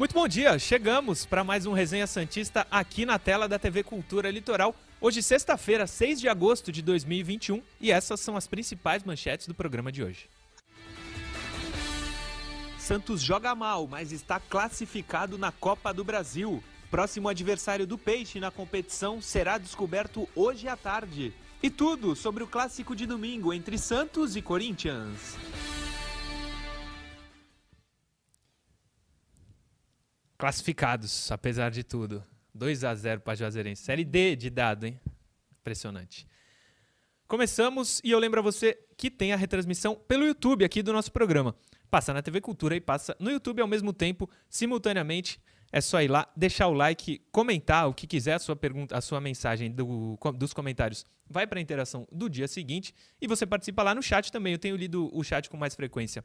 Muito bom dia, chegamos para mais um Resenha Santista aqui na tela da TV Cultura Litoral. Hoje, sexta-feira, 6 de agosto de 2021, e essas são as principais manchetes do programa de hoje. Santos joga mal, mas está classificado na Copa do Brasil. Próximo adversário do Peixe na competição será descoberto hoje à tarde. E tudo sobre o clássico de domingo entre Santos e Corinthians. Classificados, apesar de tudo. 2 a 0 para Juazeirense. Série D de dado, hein? Impressionante. Começamos e eu lembro a você que tem a retransmissão pelo YouTube aqui do nosso programa. Passa na TV Cultura e passa no YouTube ao mesmo tempo, simultaneamente. É só ir lá, deixar o like, comentar o que quiser, a sua pergunta, a sua mensagem do, dos comentários vai para a interação do dia seguinte e você participa lá no chat também. Eu tenho lido o chat com mais frequência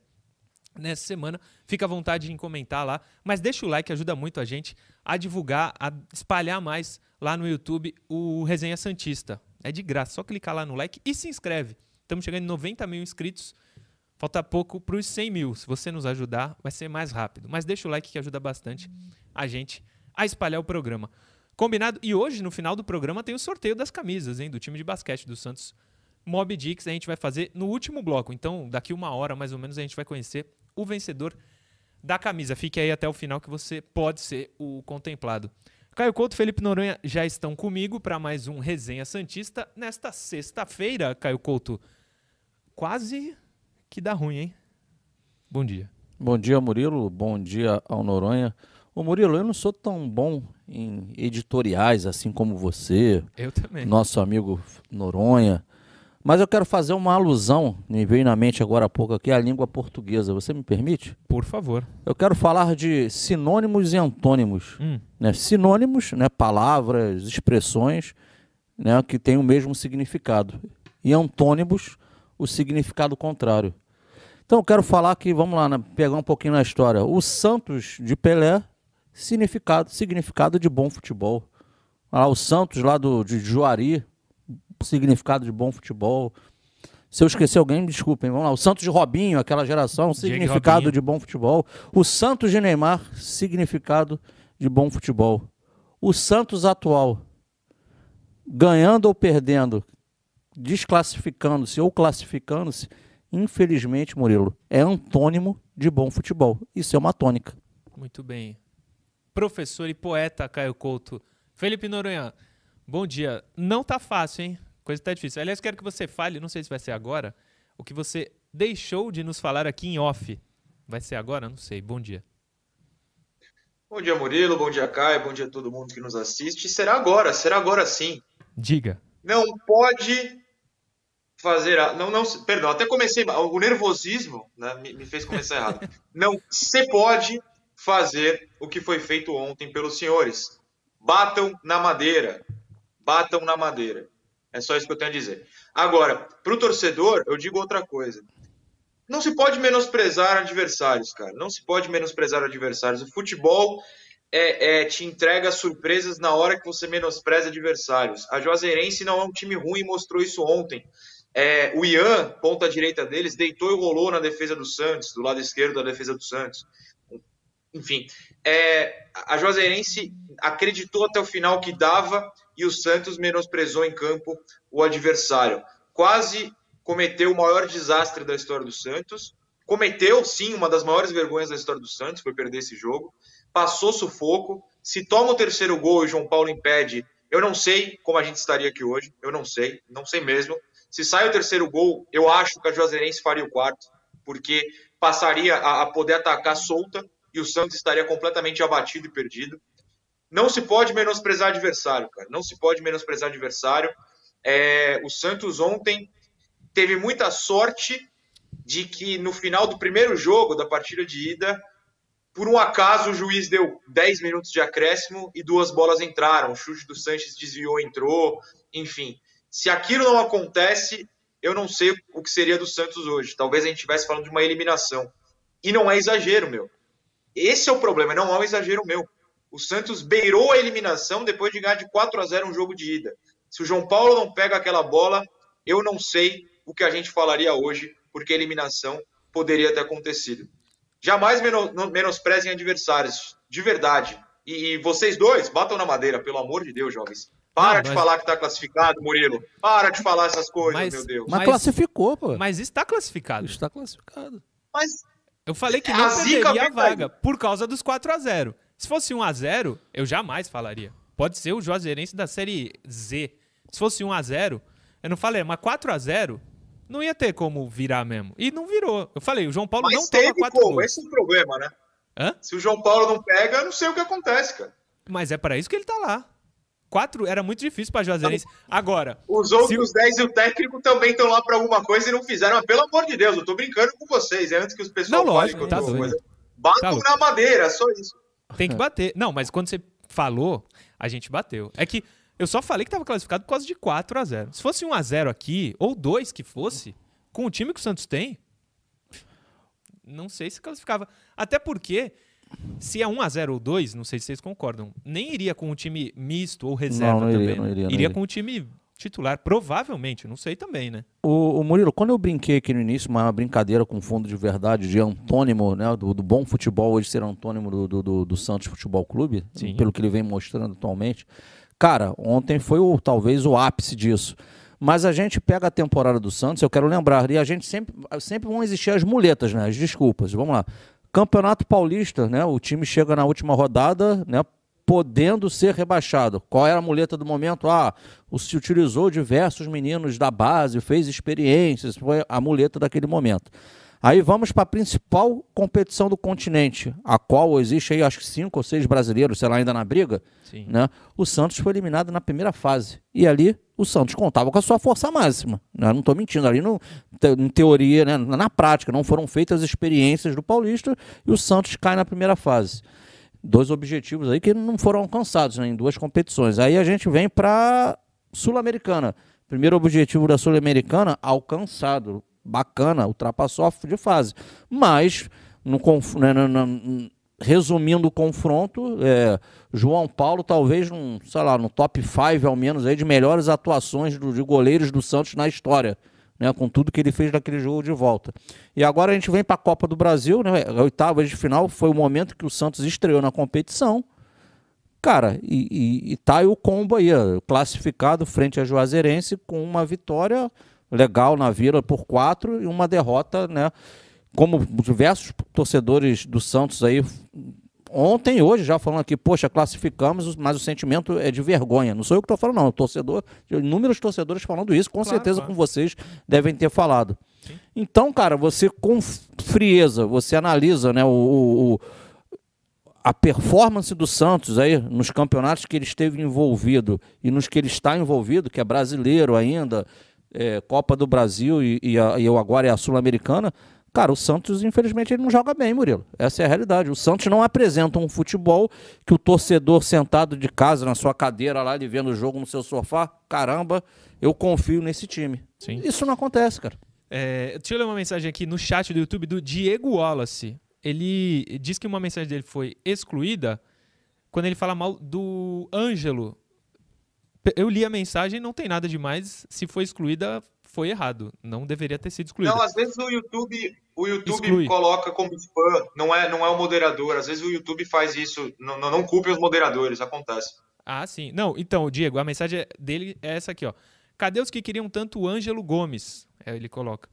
nessa semana. Fica à vontade em comentar lá, mas deixa o like, ajuda muito a gente a divulgar, a espalhar mais lá no YouTube o Resenha Santista. É de graça, só clicar lá no like e se inscreve. Estamos chegando em 90 mil inscritos. Falta pouco para os 100 mil. Se você nos ajudar, vai ser mais rápido. Mas deixa o like que ajuda bastante a gente a espalhar o programa. Combinado? E hoje, no final do programa, tem o sorteio das camisas, hein? Do time de basquete do Santos Mob Dix. A gente vai fazer no último bloco. Então, daqui uma hora, mais ou menos, a gente vai conhecer o vencedor da camisa. Fique aí até o final que você pode ser o contemplado. Caio Couto e Felipe Noronha já estão comigo para mais um Resenha Santista nesta sexta-feira, Caio Couto. Quase que dá ruim, hein? Bom dia. Bom dia, Murilo. Bom dia ao Noronha. Ô Murilo, eu não sou tão bom em editoriais assim como você. Eu também. Nosso amigo Noronha. Mas eu quero fazer uma alusão, me veio na mente agora há pouco aqui, à língua portuguesa. Você me permite? Por favor. Eu quero falar de sinônimos e antônimos. Hum. Né? Sinônimos, né? palavras, expressões né? que têm o mesmo significado. E antônimos, o significado contrário. Então eu quero falar que, vamos lá, né? pegar um pouquinho na história. O Santos de Pelé, significado, significado de bom futebol. Ah, o Santos lá do, de Juari, significado de bom futebol. Se eu esquecer alguém, me desculpem. Vamos lá. O Santos de Robinho, aquela geração, significado de bom futebol. O Santos de Neymar, significado de bom futebol. O Santos atual, ganhando ou perdendo, desclassificando-se ou classificando-se, infelizmente, Murilo, é antônimo de bom futebol. Isso é uma tônica. Muito bem. Professor e poeta Caio Couto. Felipe Noronha, bom dia. Não tá fácil, hein? Coisa tá difícil. Aliás, quero que você fale, não sei se vai ser agora, o que você deixou de nos falar aqui em off. Vai ser agora? Não sei. Bom dia. Bom dia, Murilo. Bom dia, Caio. Bom dia a todo mundo que nos assiste. Será agora, será agora sim. Diga. Não pode fazer. A... Não, não, perdão, até comecei. O nervosismo né, me, me fez começar errado. Não se pode fazer o que foi feito ontem pelos senhores. Batam na madeira. Batam na madeira. É só isso que eu tenho a dizer. Agora, para o torcedor, eu digo outra coisa. Não se pode menosprezar adversários, cara. Não se pode menosprezar adversários. O futebol é, é, te entrega surpresas na hora que você menospreza adversários. A Juazeirense não é um time ruim, mostrou isso ontem. É, o Ian, ponta direita deles, deitou e rolou na defesa do Santos, do lado esquerdo da defesa do Santos. Enfim, é, a Juazeirense acreditou até o final que dava e o Santos menosprezou em campo o adversário. Quase cometeu o maior desastre da história do Santos. Cometeu, sim, uma das maiores vergonhas da história do Santos, foi perder esse jogo. Passou sufoco. Se toma o terceiro gol e o João Paulo impede, eu não sei como a gente estaria aqui hoje. Eu não sei, não sei mesmo. Se sai o terceiro gol, eu acho que a Juazeirense faria o quarto, porque passaria a, a poder atacar solta e o Santos estaria completamente abatido e perdido. Não se pode menosprezar adversário, cara. Não se pode menosprezar adversário. É, o Santos ontem teve muita sorte de que no final do primeiro jogo da partida de ida, por um acaso o juiz deu 10 minutos de acréscimo e duas bolas entraram. O chute do Sanches desviou, entrou, enfim. Se aquilo não acontece, eu não sei o que seria do Santos hoje. Talvez a gente estivesse falando de uma eliminação. E não é exagero, meu. Esse é o problema, não é um exagero meu. O Santos beirou a eliminação depois de ganhar de 4 a 0 um jogo de ida. Se o João Paulo não pega aquela bola, eu não sei o que a gente falaria hoje, porque a eliminação poderia ter acontecido. Jamais menosprezem adversários. de verdade. E, vocês dois, batam na madeira, pelo amor de Deus, jovens. Para não, de mas... falar que tá classificado, Murilo. Para de falar essas coisas, mas, meu Deus. Mas, mas classificou, pô. Mas está classificado. Está classificado. Mas. Eu falei que não a perderia a vaga por causa dos 4 a 0 Se fosse 1 a 0 eu jamais falaria. Pode ser o Juazeirense da Série Z. Se fosse 1 a 0 eu não falei, mas 4 a 0 não ia ter como virar mesmo. E não virou. Eu falei, o João Paulo mas não teve toma 4 como. Gols. Esse é o problema, né? Hã? Se o João Paulo não pega, eu não sei o que acontece, cara. Mas é para isso que ele tá lá. Quatro era muito difícil para Juazeirense. Agora. Os outros 10 e o técnico também estão lá para alguma coisa e não fizeram. Mas, pelo amor de Deus, eu tô brincando com vocês. É antes que os pessoal não, lógico, tá doido. Batam tá na madeira, só isso. Tem que bater. Não, mas quando você falou, a gente bateu. É que eu só falei que estava classificado por causa de 4 a 0 Se fosse 1 a 0 aqui, ou 2 que fosse, com o time que o Santos tem, não sei se classificava. Até porque se é 1 a 0 ou 2, não sei se vocês concordam, nem iria com o time misto ou reserva não, não também. Iria, não iria, não iria com o time titular, provavelmente, não sei também, né? O, o, Murilo, quando eu brinquei aqui no início, uma brincadeira com fundo de verdade, de antônimo, né, do, do bom futebol hoje ser antônimo do, do, do, Santos Futebol Clube, Sim. pelo que ele vem mostrando atualmente. Cara, ontem foi o, talvez o ápice disso. Mas a gente pega a temporada do Santos, eu quero lembrar, e a gente sempre, sempre vão existir as muletas, né, as desculpas. Vamos lá. Campeonato Paulista, né? O time chega na última rodada, né? Podendo ser rebaixado. Qual era a muleta do momento? Ah, se utilizou diversos meninos da base, fez experiências, foi a muleta daquele momento. Aí vamos para a principal competição do continente, a qual existe aí acho que cinco ou seis brasileiros, sei lá, ainda na briga. Sim. Né? O Santos foi eliminado na primeira fase. E ali o Santos contava com a sua força máxima. Né? Não estou mentindo, ali no, em teoria, né? na prática, não foram feitas as experiências do Paulista e o Santos cai na primeira fase. Dois objetivos aí que não foram alcançados né? em duas competições. Aí a gente vem para Sul-Americana. Primeiro objetivo da Sul-Americana alcançado bacana, ultrapassou de fase. Mas, no, né, no, no, resumindo o confronto, é, João Paulo talvez num, sei lá, no top 5 ao menos aí de melhores atuações do, de goleiros do Santos na história. Né, com tudo que ele fez naquele jogo de volta. E agora a gente vem para a Copa do Brasil, né, a oitava de final foi o momento que o Santos estreou na competição. Cara, e, e, e tá aí o combo aí, classificado frente a Juazeirense com uma vitória legal na Vila por quatro e uma derrota, né? Como diversos torcedores do Santos aí ontem e hoje já falando aqui, poxa, classificamos, mas o sentimento é de vergonha. Não sou eu que estou falando, não. O torcedor, inúmeros torcedores falando isso, com claro, certeza claro. com vocês devem ter falado. Sim. Então, cara, você com frieza, você analisa né, o, o, a performance do Santos aí nos campeonatos que ele esteve envolvido e nos que ele está envolvido, que é brasileiro ainda, é, Copa do Brasil e, e, a, e agora é a Sul-Americana, cara, o Santos, infelizmente, ele não joga bem, Murilo. Essa é a realidade. O Santos não apresenta um futebol que o torcedor sentado de casa, na sua cadeira lá, ele vendo o jogo no seu sofá, caramba, eu confio nesse time. Sim. Isso não acontece, cara. É, deixa eu ler uma mensagem aqui no chat do YouTube do Diego Wallace. Ele diz que uma mensagem dele foi excluída quando ele fala mal do Ângelo eu li a mensagem, não tem nada demais. Se foi excluída, foi errado. Não deveria ter sido excluída. Não, às vezes o YouTube, o YouTube Exclui. coloca como spam, não é, não é o moderador. Às vezes o YouTube faz isso. Não, não, culpe os moderadores, acontece. Ah, sim. Não, então, Diego, a mensagem dele é essa aqui, ó. Cadê os que queriam tanto o Ângelo Gomes? É, ele coloca.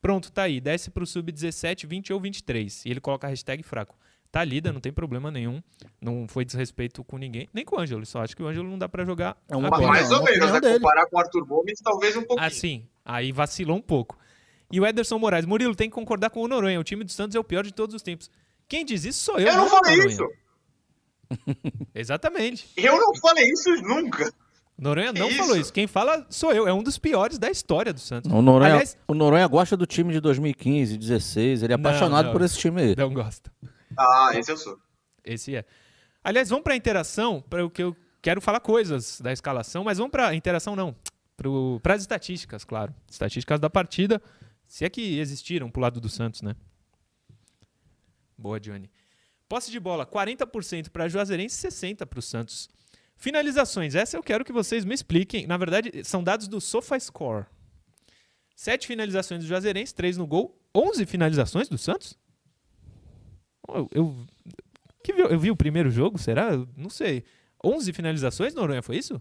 Pronto, tá aí. Desce pro sub 17, 20 ou 23. E ele coloca a hashtag fraco tá lida, não tem problema nenhum. Não foi desrespeito com ninguém, nem com o Ângelo. Só acho que o Ângelo não dá para jogar. É uma, agora. mais ou menos, né? Comparar com o Arthur Gomes, talvez um pouquinho. Assim, aí vacilou um pouco. E o Ederson Moraes, Murilo tem que concordar com o Noronha. O time do Santos é o pior de todos os tempos. Quem diz isso sou eu. Eu não, não falei Noronha. isso. Exatamente. Eu não falei isso nunca. Noronha não isso? falou isso. Quem fala sou eu. É um dos piores da história do Santos. O Noronha, Aliás, o Noronha gosta do time de 2015, 16. Ele é apaixonado não, não, por esse time aí. Não gosta. Ah, esse eu sou. Esse é. Aliás, vamos para a interação, para o que eu quero falar coisas da escalação, mas vamos para a interação não, para as estatísticas, claro. Estatísticas da partida, se é que existiram pro lado do Santos, né? Boa, Johnny. Posse de bola, 40% para Juazeirense, 60% para o Santos. Finalizações, essa eu quero que vocês me expliquem. Na verdade, são dados do SofaScore. Sete finalizações do Juazeirense, três no gol. 11 finalizações do Santos? Eu, eu Que eu vi o primeiro jogo, será? não sei. 11 finalizações, Noronha, foi isso?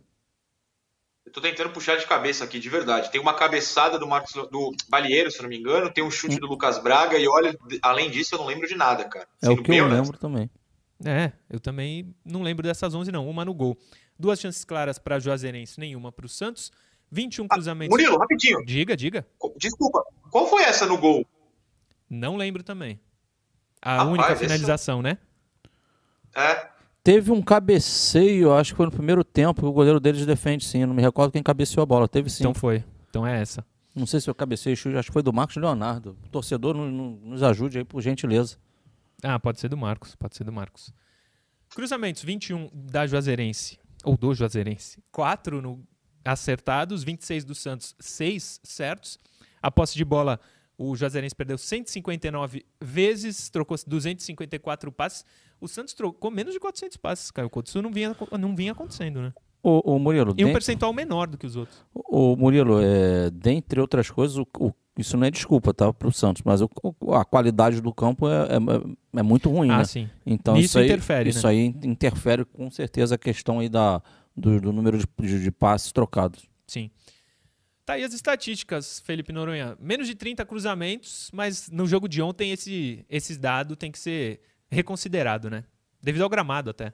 Eu tô tentando puxar de cabeça aqui, de verdade. Tem uma cabeçada do Marcos do Balieiro, se não me engano, tem um chute do Lucas Braga e olha, além disso eu não lembro de nada, cara. É o que eu lembro também. É, eu também não lembro dessas 11 não, uma no gol. Duas chances claras para Juazeirense, nenhuma para o Santos. 21 ah, cruzamentos. Murilo, rapidinho. Diga, diga. Desculpa, qual foi essa no gol? Não lembro também. A Rapaz, única finalização, esse... né? É. Teve um cabeceio, acho que foi no primeiro tempo, que o goleiro deles defende sim. Eu não me recordo quem cabeceou a bola. Teve sim. Então foi. Então é essa. Não sei se eu cabeceio, acho que foi do Marcos Leonardo. O torcedor nos ajude aí, por gentileza. Ah, pode ser do Marcos. Pode ser do Marcos. Cruzamentos, 21 da Juazeirense. Ou do Juazeirense. 4 no acertados, 26 do Santos, 6 certos. A posse de bola, o Juazeirense perdeu 159 vezes, trocou 254 passes. O Santos trocou menos de 400 passes, Caio Couto. Isso não vinha, não vinha acontecendo, né? O, o Murilo, e um percentual menor do que os outros. O, o Murilo, é, dentre outras coisas, o, o, isso não é desculpa tá, para o Santos, mas a qualidade do campo é, é, é muito ruim, ah, né? Sim. Então isso, isso aí, interfere. Isso né? aí interfere com certeza a questão aí da, do, do número de, de, de passes trocados. Sim. Tá aí as estatísticas, Felipe Noronha. Menos de 30 cruzamentos, mas no jogo de ontem esse, esse dado tem que ser reconsiderado, né? Devido ao gramado até.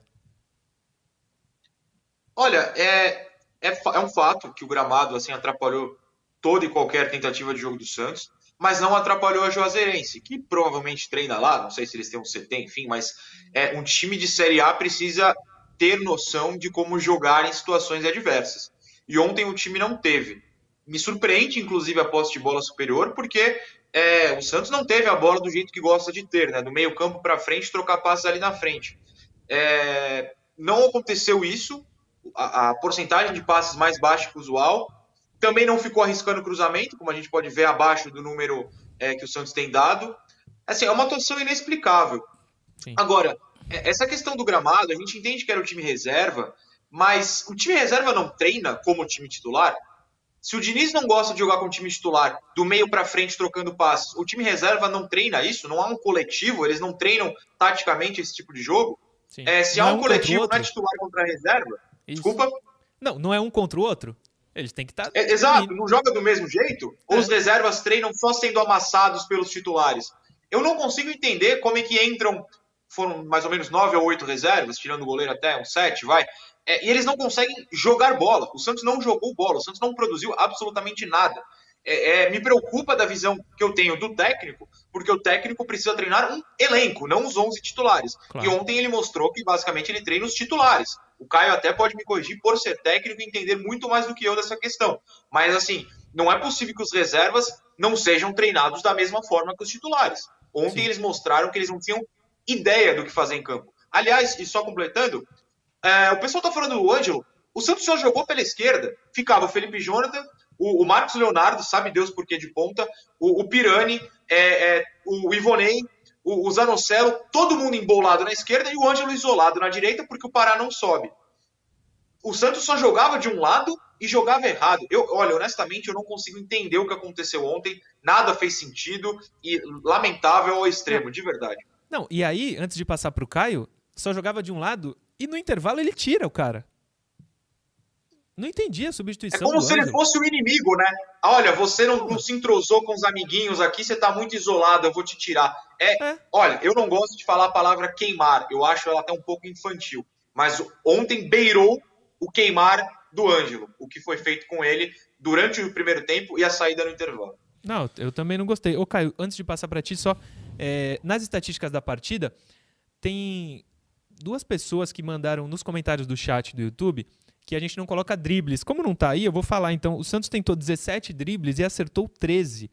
Olha, é, é, é um fato que o gramado assim atrapalhou toda e qualquer tentativa de jogo do Santos, mas não atrapalhou a Juazeirense, que provavelmente treina lá, não sei se eles têm um CT, enfim, mas é, um time de Série A precisa ter noção de como jogar em situações adversas. E ontem o time não teve. Me surpreende, inclusive, a posse de bola superior, porque é, o Santos não teve a bola do jeito que gosta de ter, né? Do meio campo para frente, trocar passes ali na frente. É, não aconteceu isso, a, a, porcentagem de passes mais baixa que o usual. Também não ficou arriscando cruzamento, como a gente pode ver abaixo do número é, que o Santos tem dado. Assim, é uma atuação inexplicável. Sim. Agora, é, essa questão do gramado, a gente entende que era o time reserva, mas o time reserva não treina como o time titular? Se o Diniz não gosta de jogar com o time titular, do meio para frente trocando passes, o time reserva não treina isso? Não há um coletivo? Eles não treinam taticamente esse tipo de jogo? É, se não há um, um coletivo, não é titular contra a reserva? Isso. Desculpa? Não, não é um contra o outro. Eles têm que estar. Tá... É, exato, não joga do mesmo jeito? É. Ou os reservas treinam só sendo amassados pelos titulares? Eu não consigo entender como é que entram foram mais ou menos nove ou oito reservas, tirando o goleiro até, uns sete, vai. É, e eles não conseguem jogar bola. O Santos não jogou bola, o Santos não produziu absolutamente nada. É, é, me preocupa da visão que eu tenho do técnico, porque o técnico precisa treinar um elenco, não os 11 titulares. Claro. E ontem ele mostrou que basicamente ele treina os titulares. O Caio até pode me corrigir por ser técnico e entender muito mais do que eu dessa questão. Mas assim, não é possível que os reservas não sejam treinados da mesma forma que os titulares. Ontem Sim. eles mostraram que eles não tinham ideia do que fazer em campo. Aliás, e só completando, é, o pessoal tá falando do Ângelo. O Santos só jogou pela esquerda. Ficava o Felipe Jonathan, o, o Marcos Leonardo, sabe Deus por que de ponta, o, o Pirani, é, é, o Ivonei, o, o Zanocelo, todo mundo embolado na esquerda e o Ângelo isolado na direita, porque o Pará não sobe. O Santos só jogava de um lado e jogava errado. Eu, olha, honestamente, eu não consigo entender o que aconteceu ontem. Nada fez sentido e lamentável ao extremo, de verdade. Não, e aí, antes de passar pro Caio, só jogava de um lado e no intervalo ele tira o cara. Não entendi a substituição. É como se ele fosse o inimigo, né? Olha, você não, não, se entrosou com os amiguinhos aqui, você tá muito isolado, eu vou te tirar. É, é, Olha, eu não gosto de falar a palavra queimar, eu acho ela até um pouco infantil. Mas ontem beirou o queimar do Ângelo, o que foi feito com ele durante o primeiro tempo e a saída no intervalo. Não, eu também não gostei. Ô, Caio, antes de passar para ti, só é, nas estatísticas da partida, tem duas pessoas que mandaram nos comentários do chat do YouTube que a gente não coloca dribles. Como não está aí, eu vou falar. Então, o Santos tentou 17 dribles e acertou 13.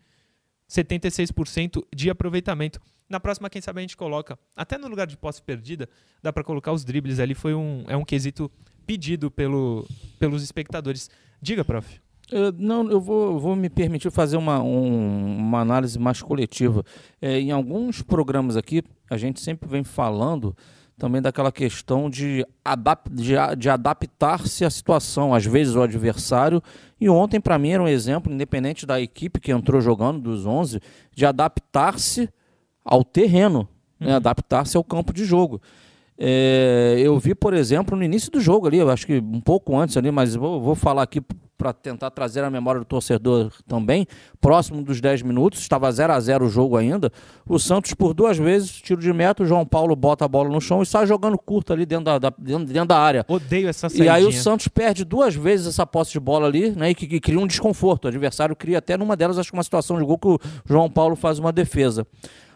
76% de aproveitamento. Na próxima, quem sabe a gente coloca, até no lugar de posse perdida, dá para colocar os dribles ali. Foi um, é um quesito pedido pelo, pelos espectadores. Diga, prof. Eu, não, eu vou, vou, me permitir fazer uma, um, uma análise mais coletiva. É, em alguns programas aqui, a gente sempre vem falando também daquela questão de, adap de, de adaptar-se à situação, às vezes o adversário. E ontem, para mim, era um exemplo, independente da equipe que entrou jogando, dos 11, de adaptar-se ao terreno, né? uhum. né? adaptar-se ao campo de jogo. É, eu vi, por exemplo, no início do jogo ali, eu acho que um pouco antes ali, mas vou, vou falar aqui para tentar trazer a memória do torcedor também, próximo dos 10 minutos, estava 0 a 0 o jogo ainda. O Santos, por duas vezes, tiro de meta, o João Paulo bota a bola no chão e sai jogando curto ali dentro da, da dentro, dentro, da área. Odeio essa saída. E aí o Santos perde duas vezes essa posse de bola ali, né? E que, que cria um desconforto. O adversário cria até numa delas, acho que uma situação de gol que o João Paulo faz uma defesa.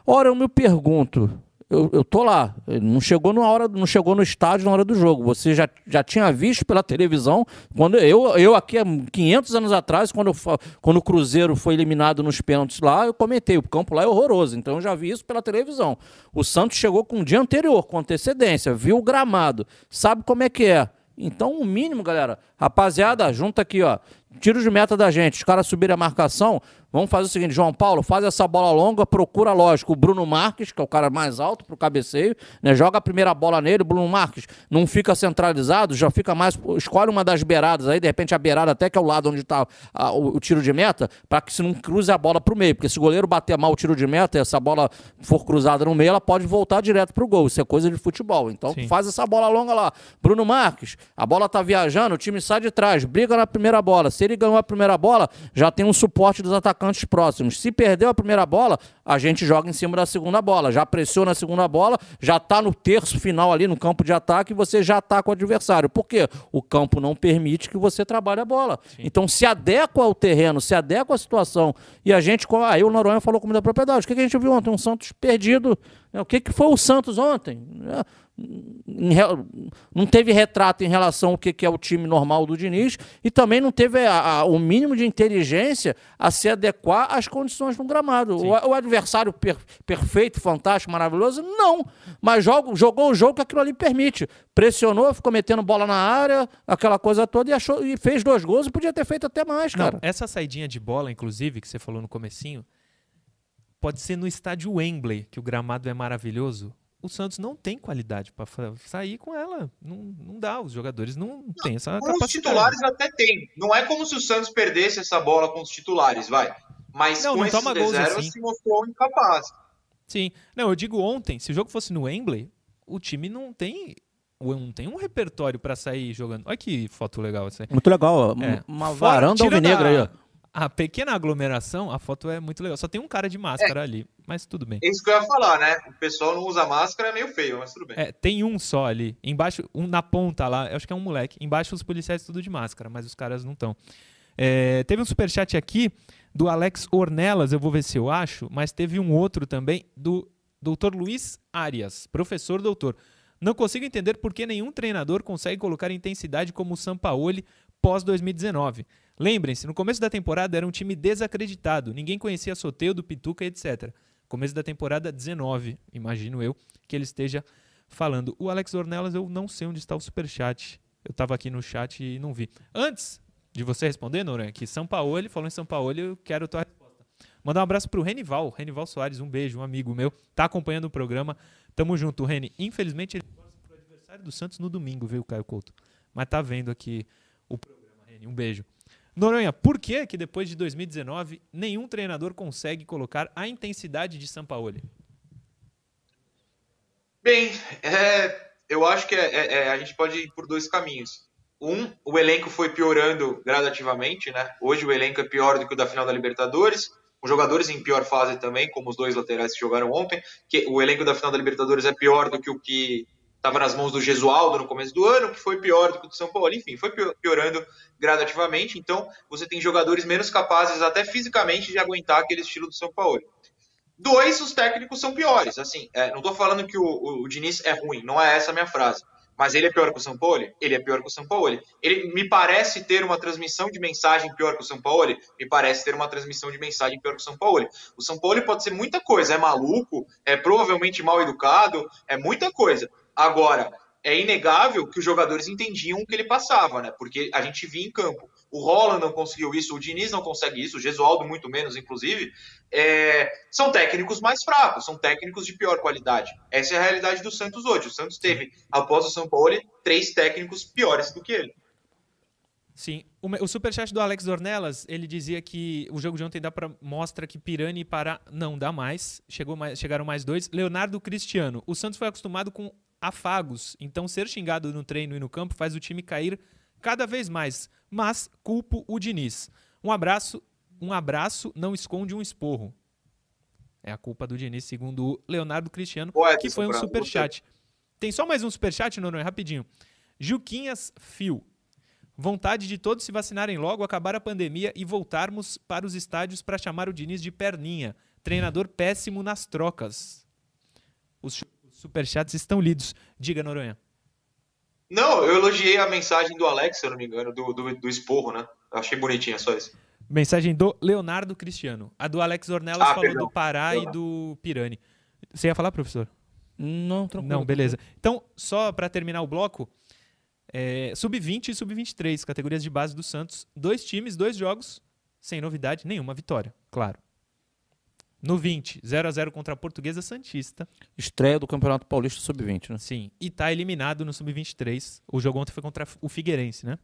Ora, eu me pergunto, eu, eu tô lá. Não chegou na hora, não chegou no estádio na hora do jogo. Você já, já tinha visto pela televisão quando eu, eu aqui há 500 anos atrás, quando, eu, quando o Cruzeiro foi eliminado nos pênaltis lá, eu comentei, o campo lá é horroroso. Então eu já vi isso pela televisão. O Santos chegou com o dia anterior, com antecedência, viu o gramado, sabe como é que é. Então, o mínimo, galera, rapaziada, junta aqui, ó. Tiro de meta da gente, os caras subirem a marcação, Vamos fazer o seguinte, João Paulo, faz essa bola longa, procura, lógico, o Bruno Marques, que é o cara mais alto para o cabeceio, né? Joga a primeira bola nele, o Bruno Marques não fica centralizado, já fica mais. Escolhe uma das beiradas aí, de repente a beirada até que é o lado onde está o, o, tiro de meta, para que se não cruze a bola para o meio. Porque se o goleiro bater mal o tiro de meta e essa bola for cruzada no meio, ela pode voltar direto para o gol. Isso é coisa de futebol. Então faz essa bola longa lá. Bruno Marques, a bola tá viajando, o time sai de trás, briga na primeira bola. Se ele ganhou a primeira bola, já tem um suporte dos atacantes atacantes próximos. Se perdeu a primeira bola, a gente joga em cima da segunda bola. Já pressiona a segunda bola, já está no terço final ali no campo de ataque e você já está com o adversário. Por quê? O campo não permite que você trabalhe a bola. Sim. Então se adequa ao terreno, se adequa à situação. E a gente, aí o Noronha falou como da propriedade. O que a gente viu ontem? Um Santos perdido. O que foi o Santos ontem? não teve retrato em relação ao que é o time normal do Diniz e também não teve a, a, o mínimo de inteligência a se adequar às condições no gramado. O, o, adversário per, perfeito, fantástico, maravilhoso? Não. Mas jogo, jogou o jogo que aquilo ali permite. Pressionou, ficou metendo bola na área, aquela coisa toda e, achou, e fez dois gols e podia ter feito até mais, cara. Não, essa saidinha de bola, inclusive, que você falou no comecinho, pode ser no estádio Wembley, que o gramado é maravilhoso o Santos não tem qualidade para sair com ela. Não, não dá, os jogadores não, não têm essa com capacidade. os titulares até tem. Não é como se o Santos perdesse essa bola com os titulares, vai. Mas não, com não esses reservas assim. se mostrou incapaz. Sim. Não, eu digo ontem, se o jogo fosse no Wembley, o time não tem não tem um repertório para sair jogando. Olha que foto legal essa aí. Muito legal. É. Uma varanda alvinegra aí, ó a pequena aglomeração, a foto é muito legal. Só tem um cara de máscara é. ali, mas tudo bem. É isso que eu ia falar, né? O pessoal não usa máscara, é meio feio, mas tudo bem. É, tem um só ali. Embaixo, um na ponta lá, eu acho que é um moleque. Embaixo os policiais tudo de máscara, mas os caras não estão. É, teve um superchat aqui do Alex Ornelas, eu vou ver se eu acho, mas teve um outro também do Dr. Luiz Arias, professor doutor. Não consigo entender por que nenhum treinador consegue colocar intensidade como o Sampaoli pós 2019. Lembrem-se, no começo da temporada era um time desacreditado, ninguém conhecia Soteudo, Pituca, etc. Começo da temporada 19, imagino eu, que ele esteja falando. O Alex Ornelas, eu não sei onde está o superchat. Eu estava aqui no chat e não vi. Antes de você responder, Noran, que São Paulo, ele falou em São Paulo, eu quero tua resposta. Mandar um abraço pro Renival, Renival Soares, um beijo, um amigo meu, tá acompanhando o programa. Tamo junto, Reni. Infelizmente ele torce pro adversário do Santos no domingo, viu, Caio Couto? Mas tá vendo aqui o programa, Reni. Um beijo. Noronha, por que que depois de 2019 nenhum treinador consegue colocar a intensidade de Sampaoli? Bem, é, eu acho que é, é, é, a gente pode ir por dois caminhos. Um, o elenco foi piorando gradativamente, né? Hoje o elenco é pior do que o da final da Libertadores. Os jogadores em pior fase também, como os dois laterais que jogaram ontem. Que o elenco da final da Libertadores é pior do que o que estava nas mãos do Gesualdo no começo do ano, que foi pior do que o do São Paulo, enfim, foi piorando gradativamente. Então, você tem jogadores menos capazes, até fisicamente, de aguentar aquele estilo do São Paulo. Dois, os técnicos são piores. Assim, é, não estou falando que o, o, o, Diniz é ruim, não é essa a minha frase. Mas ele é pior que o São Paulo? Ele é pior que o São Paulo. Ele me parece ter uma transmissão de mensagem pior que o São Paulo? Me parece ter uma transmissão de mensagem pior que o São Paulo. O São Paulo pode ser muita coisa, é maluco, é provavelmente mal educado, é muita coisa. Agora, é inegável que os jogadores entendiam o que ele passava, né? Porque a gente via em campo. O Roland não conseguiu isso, o Diniz não consegue isso, o Gesualdo muito menos, inclusive. É... São técnicos mais fracos, são técnicos de pior qualidade. Essa é a realidade do Santos hoje. O Santos teve, após o São Paulo, três técnicos piores do que ele. Sim. O, o superchat do Alex Dornelas, ele dizia que o jogo de ontem dá pra, mostra que Pirani e Pará não dá mais. Chegou mais. Chegaram mais dois. Leonardo Cristiano. O Santos foi acostumado com afagos. Então, ser xingado no treino e no campo faz o time cair cada vez mais. Mas culpo o Diniz. Um abraço, um abraço não esconde um esporro. É a culpa do Diniz, segundo o Leonardo Cristiano, que foi um superchat. Tem só mais um superchat, Noronha, rapidinho. Juquinhas Fio. Vontade de todos se vacinarem logo, acabar a pandemia e voltarmos para os estádios para chamar o Diniz de perninha. Treinador péssimo nas trocas. Os superchats estão lidos. Diga, Noronha. Não, eu elogiei a mensagem do Alex, se eu não me engano, do, do, do esporro, né? Eu achei bonitinha, só isso. Mensagem do Leonardo Cristiano. A do Alex Ornelas ah, falou perdão. do Pará e do Pirani. Você ia falar, professor? Não, tranquilo. Não, beleza. Então, só para terminar o bloco, é, Sub-20 e Sub-23, categorias de base do Santos. Dois times, dois jogos, sem novidade nenhuma, vitória, claro. No 20, 0 a 0 contra a Portuguesa Santista. Estreia do Campeonato Paulista Sub-20, né? Sim, e tá eliminado no Sub-23. O jogo ontem foi contra o Figueirense, né?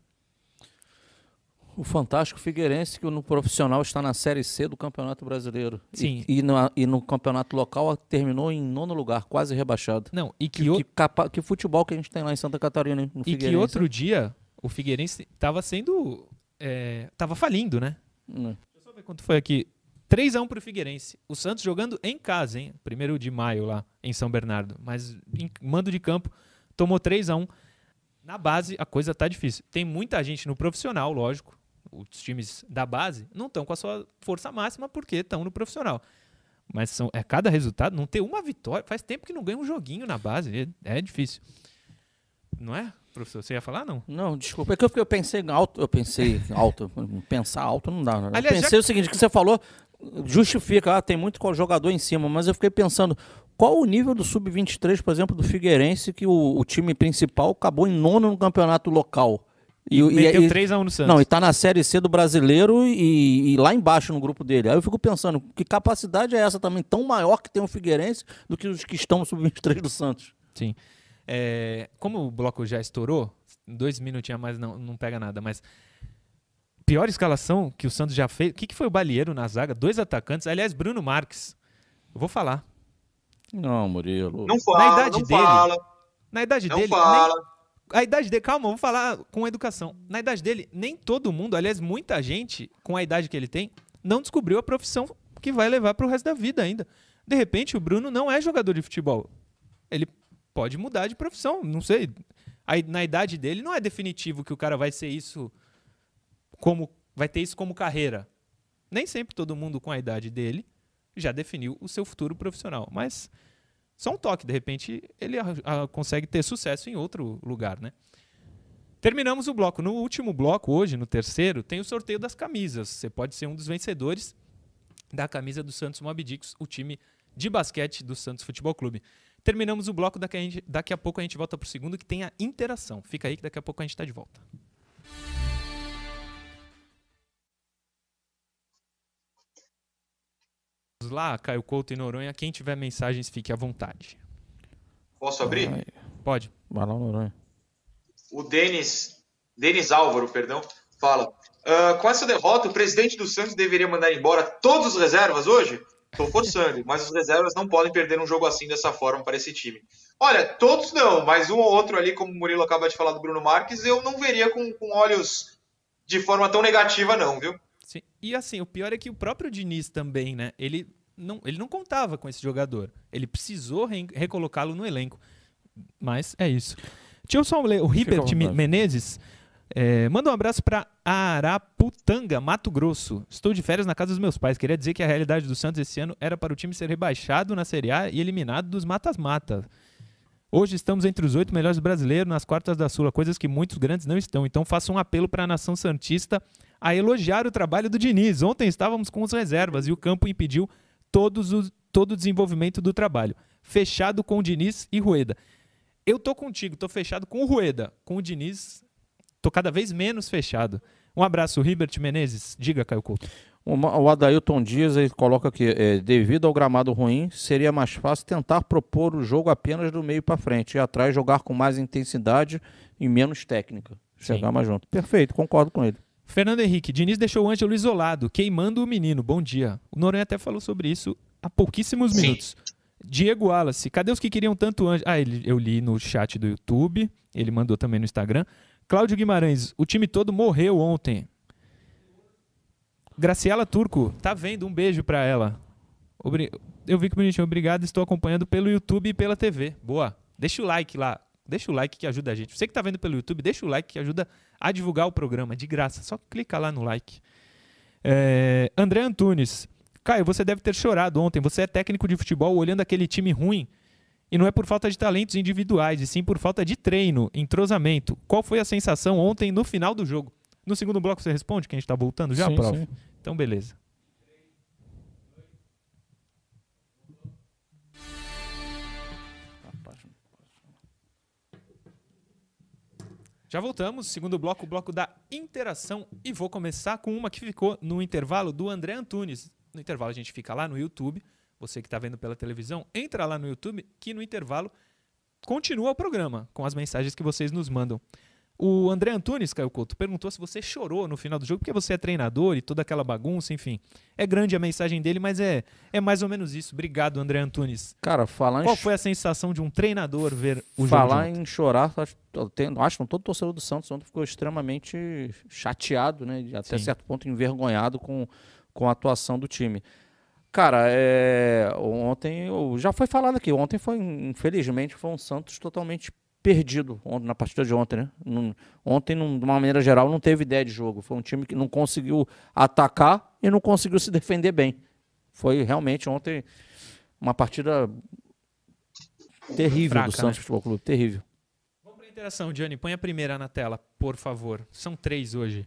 O fantástico Figueirense, que no profissional está na Série C do Campeonato Brasileiro. Sim. E, e, no, e no campeonato local terminou em nono lugar, quase rebaixado. Não, e que, que, o... que, capa, que futebol que a gente tem lá em Santa Catarina, no E que outro dia o Figueirense estava sendo. estava é, falindo, né? Hum. Deixa eu só ver quanto foi aqui. 3x1 pro Figueirense. O Santos jogando em casa, hein? Primeiro de maio lá em São Bernardo. Mas em mando de campo, tomou 3x1. Na base, a coisa tá difícil. Tem muita gente no profissional, lógico os times da base não estão com a sua força máxima porque estão no profissional. Mas são, é cada resultado, não ter uma vitória. Faz tempo que não ganha um joguinho na base. É, é difícil. Não é, professor? Você ia falar, não? Não, desculpa. É que eu, eu pensei alto. Eu pensei alto. Pensar alto não dá. Né? Aliás, eu pensei já... o seguinte, que você falou, justifica, ah, tem muito jogador em cima, mas eu fiquei pensando, qual o nível do Sub-23, por exemplo, do Figueirense, que o, o time principal acabou em nono no campeonato local? E, Meteu 3x1 no Santos. Não, e tá na Série C do brasileiro e, e, lá embaixo no grupo dele. Aí eu fico pensando, que capacidade é essa também, tão maior que tem o Figueirense do que os que estão no Sub-23 do Santos? Sim. É, como o bloco já estourou, dois minutinhos a mais não, não pega nada, mas pior escalação que o Santos já fez. O que, que foi o Balieiro na zaga? Dois atacantes. Aliás, Bruno Marques. Eu vou falar. Não, Murilo. Não fala, na idade não dele, fala. Na idade não dele. Fala. Nem, a idade dele, calma, vou falar com educação. Na idade dele, nem todo mundo, aliás, muita gente com a idade que ele tem, não descobriu a profissão que vai levar para o resto da vida ainda. De repente, o Bruno não é jogador de futebol. Ele pode mudar de profissão, não sei. Aí, na idade dele, não é definitivo que o cara vai ser isso como vai ter isso como carreira. Nem sempre todo mundo com a idade dele já definiu o seu futuro profissional, mas só um toque, de repente ele a, a, consegue ter sucesso em outro lugar, né? Terminamos o bloco. No último bloco, hoje, no terceiro, tem o sorteio das camisas. Você pode ser um dos vencedores da camisa do Santos Mob Dicos, o time de basquete do Santos Futebol Clube. Terminamos o bloco, daqui a, gente, daqui a pouco a gente volta para o segundo, que tem a interação. Fica aí que daqui a pouco a gente está de volta. Lá, Caio Couto e Noronha. Quem tiver mensagens, fique à vontade. Posso abrir? Vai. Pode. Vai lá, Noronha. O Denis, Denis Álvaro, perdão, fala. Uh, com essa derrota, o presidente do Santos deveria mandar embora todos os reservas hoje? Estou forçando, mas os reservas não podem perder um jogo assim dessa forma para esse time. Olha, todos não, mas um ou outro ali, como o Murilo acaba de falar do Bruno Marques, eu não veria com, com olhos de forma tão negativa, não, viu? E assim, o pior é que o próprio Diniz também, né? Ele não, ele não contava com esse jogador. Ele precisou re recolocá-lo no elenco. Mas é isso. Deixa eu só ler. O Ribert Menezes é, manda um abraço para Araputanga, Mato Grosso. Estou de férias na casa dos meus pais. Queria dizer que a realidade do Santos esse ano era para o time ser rebaixado na Série A e eliminado dos matas-matas. Hoje estamos entre os oito melhores brasileiros nas quartas da Sula, coisas que muitos grandes não estão. Então faço um apelo para a nação santista a elogiar o trabalho do Diniz. Ontem estávamos com as reservas e o campo impediu todos os, todo o desenvolvimento do trabalho. Fechado com o Diniz e Rueda. Eu tô contigo, tô fechado com o Rueda. Com o Diniz, tô cada vez menos fechado. Um abraço, Ribert Menezes. Diga, Caio Couto. O Adailton Dias ele coloca que, é, devido ao gramado ruim, seria mais fácil tentar propor o jogo apenas do meio para frente e atrás jogar com mais intensidade e menos técnica. Chegar Sim. mais junto. Perfeito, concordo com ele. Fernando Henrique, Diniz deixou o Ângelo isolado, queimando o menino. Bom dia. O Noronha até falou sobre isso há pouquíssimo minutos. Diego Wallace, cadê os que queriam tanto anjo? Ah, ele, eu li no chat do YouTube, ele mandou também no Instagram. Cláudio Guimarães, o time todo morreu ontem. Graciela Turco, tá vendo? Um beijo pra ela. Obri... Eu vi que bonitinho, obrigado. Estou acompanhando pelo YouTube e pela TV. Boa. Deixa o like lá. Deixa o like que ajuda a gente. Você que tá vendo pelo YouTube, deixa o like que ajuda a divulgar o programa de graça. Só clica lá no like. É... André Antunes. Caio, você deve ter chorado ontem. Você é técnico de futebol olhando aquele time ruim. E não é por falta de talentos individuais, e sim por falta de treino, entrosamento. Qual foi a sensação ontem no final do jogo? No segundo bloco você responde, que a gente está voltando já, sim, prof? Sim. Então, beleza. Já voltamos, segundo bloco, o bloco da interação. E vou começar com uma que ficou no intervalo do André Antunes. No intervalo a gente fica lá no YouTube. Você que está vendo pela televisão, entra lá no YouTube, que no intervalo continua o programa com as mensagens que vocês nos mandam. O André Antunes, Caio Couto, perguntou se você chorou no final do jogo, porque você é treinador e toda aquela bagunça, enfim. É grande a mensagem dele, mas é, é mais ou menos isso. Obrigado, André Antunes. Cara, falar Qual foi a sensação de um treinador ver o falar jogo? Falar em chorar, acho, que todo torcedor do Santos ontem ficou extremamente chateado, né? Até Sim. certo ponto envergonhado com, com a atuação do time. Cara, é, ontem, já foi falado aqui, ontem foi, infelizmente, foi um Santos totalmente perdido na partida de ontem, né? Ontem, de uma maneira geral, não teve ideia de jogo. Foi um time que não conseguiu atacar e não conseguiu se defender bem. Foi realmente ontem uma partida terrível Fraca, do Santos né? Futebol Clube, terrível. Vamos para a interação, Johnny. Põe a primeira na tela, por favor. São três hoje.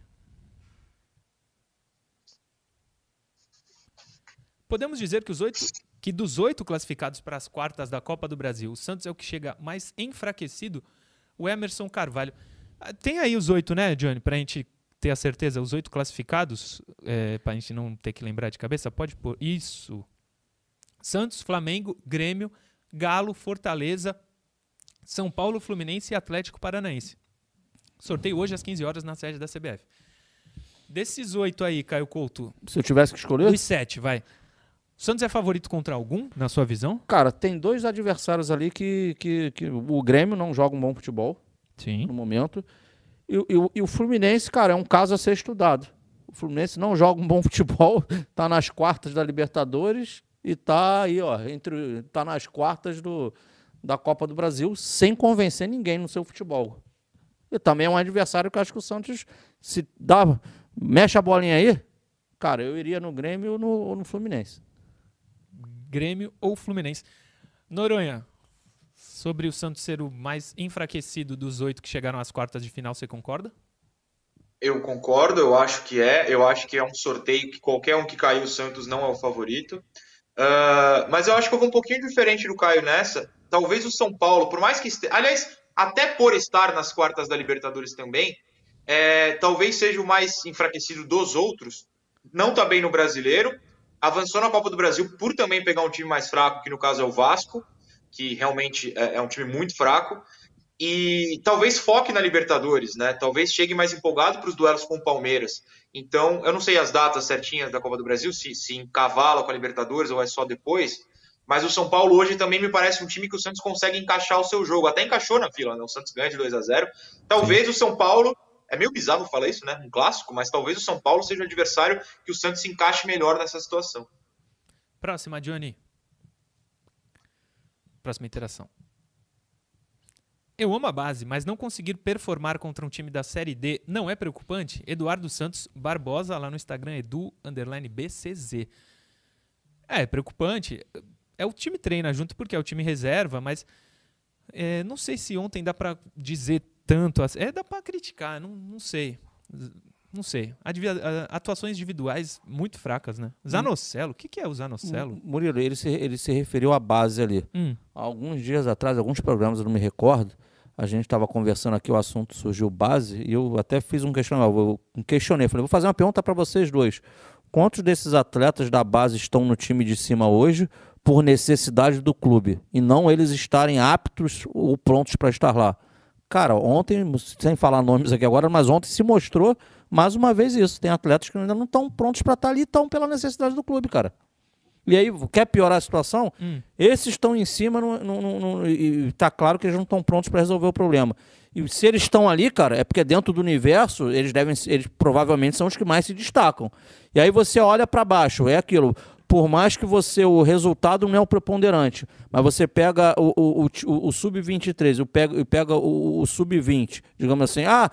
Podemos dizer que os oito que dos oito classificados para as quartas da Copa do Brasil, o Santos é o que chega mais enfraquecido, o Emerson Carvalho. Ah, tem aí os oito, né, Johnny, para a gente ter a certeza, os oito classificados, é, para a gente não ter que lembrar de cabeça, pode pôr isso. Santos, Flamengo, Grêmio, Galo, Fortaleza, São Paulo, Fluminense e Atlético Paranaense. Sorteio hoje às 15 horas na sede da CBF. Desses oito aí, Caio Couto. Se eu tivesse que escolher? Os sete, vai. O Santos é favorito contra algum, na sua visão? Cara, tem dois adversários ali que, que, que o Grêmio não joga um bom futebol Sim. no momento. E, e, e, o Fluminense, cara, é um caso a ser estudado. O Fluminense não joga um bom futebol, tá nas quartas da Libertadores e tá aí, ó, entre tá nas quartas do, da Copa do Brasil sem convencer ninguém no seu futebol. E também é um adversário que eu acho que o Santos se dá, mexe a bolinha aí, cara, eu iria no Grêmio ou no, no Fluminense. Grêmio ou Fluminense. Noronha, sobre o Santos ser o mais enfraquecido dos oito que chegaram às quartas de final, você concorda? Eu concordo, eu acho que é. Eu acho que é um sorteio que qualquer um que caiu, o Santos não é o favorito. Uh, mas eu acho que eu vou um pouquinho diferente do Caio nessa. Talvez o São Paulo, por mais que esteja. Aliás, até por estar nas quartas da Libertadores também, é, talvez seja o mais enfraquecido dos outros. Não está bem no brasileiro, avançou na Copa do Brasil por também pegar um time mais fraco, que no caso é o Vasco, que realmente é, é um time muito fraco. E talvez foque na Libertadores, né? Talvez chegue mais empolgado para os duelos com o Palmeiras. Então, eu não sei as datas certinhas da Copa do Brasil, se, se encavala com a Libertadores ou é só depois. Mas o São Paulo hoje também me parece um time que o Santos consegue encaixar o seu jogo. Até encaixou na fila, né? O Santos ganha de 2 a 0 Talvez Sim. o São Paulo é meio bizarro falar isso, né? Um clássico, mas talvez o São Paulo seja o adversário que o Santos se encaixe melhor nessa situação. Próxima, Johnny. Próxima interação. Eu amo a base, mas não conseguir performar contra um time da Série D não é preocupante? Eduardo Santos Barbosa, lá no Instagram, edu, BCZ. É, é preocupante. É o time treina junto porque é o time reserva, mas é, não sei se ontem dá para dizer tanto. Assim. É, dá para criticar, não, não sei. Não sei. Atuações individuais muito fracas, né? Zanocelo, o que, que é o Zanocelo? Murilo, ele se, ele se referiu à base ali. Hum. Alguns dias atrás, alguns programas, eu não me recordo, a gente estava conversando aqui, o assunto surgiu base, e eu até fiz um questionamento. Eu questionei, falei, vou fazer uma pergunta para vocês dois. Quantos desses atletas da base estão no time de cima hoje por necessidade do clube e não eles estarem aptos ou prontos para estar lá? Cara, ontem, sem falar nomes aqui agora, mas ontem se mostrou mais uma vez isso. Tem atletas que ainda não estão prontos para estar tá ali, estão pela necessidade do clube, cara. E aí, quer piorar a situação? Hum. Esses estão em cima no, no, no, e está claro que eles não estão prontos para resolver o problema. E se eles estão ali, cara, é porque dentro do universo, eles devem eles provavelmente são os que mais se destacam. E aí você olha para baixo, é aquilo. Por mais que você, o resultado não é o preponderante, mas você pega o, o, o, o sub-23 e pega, pega o, o sub-20, digamos assim, ah,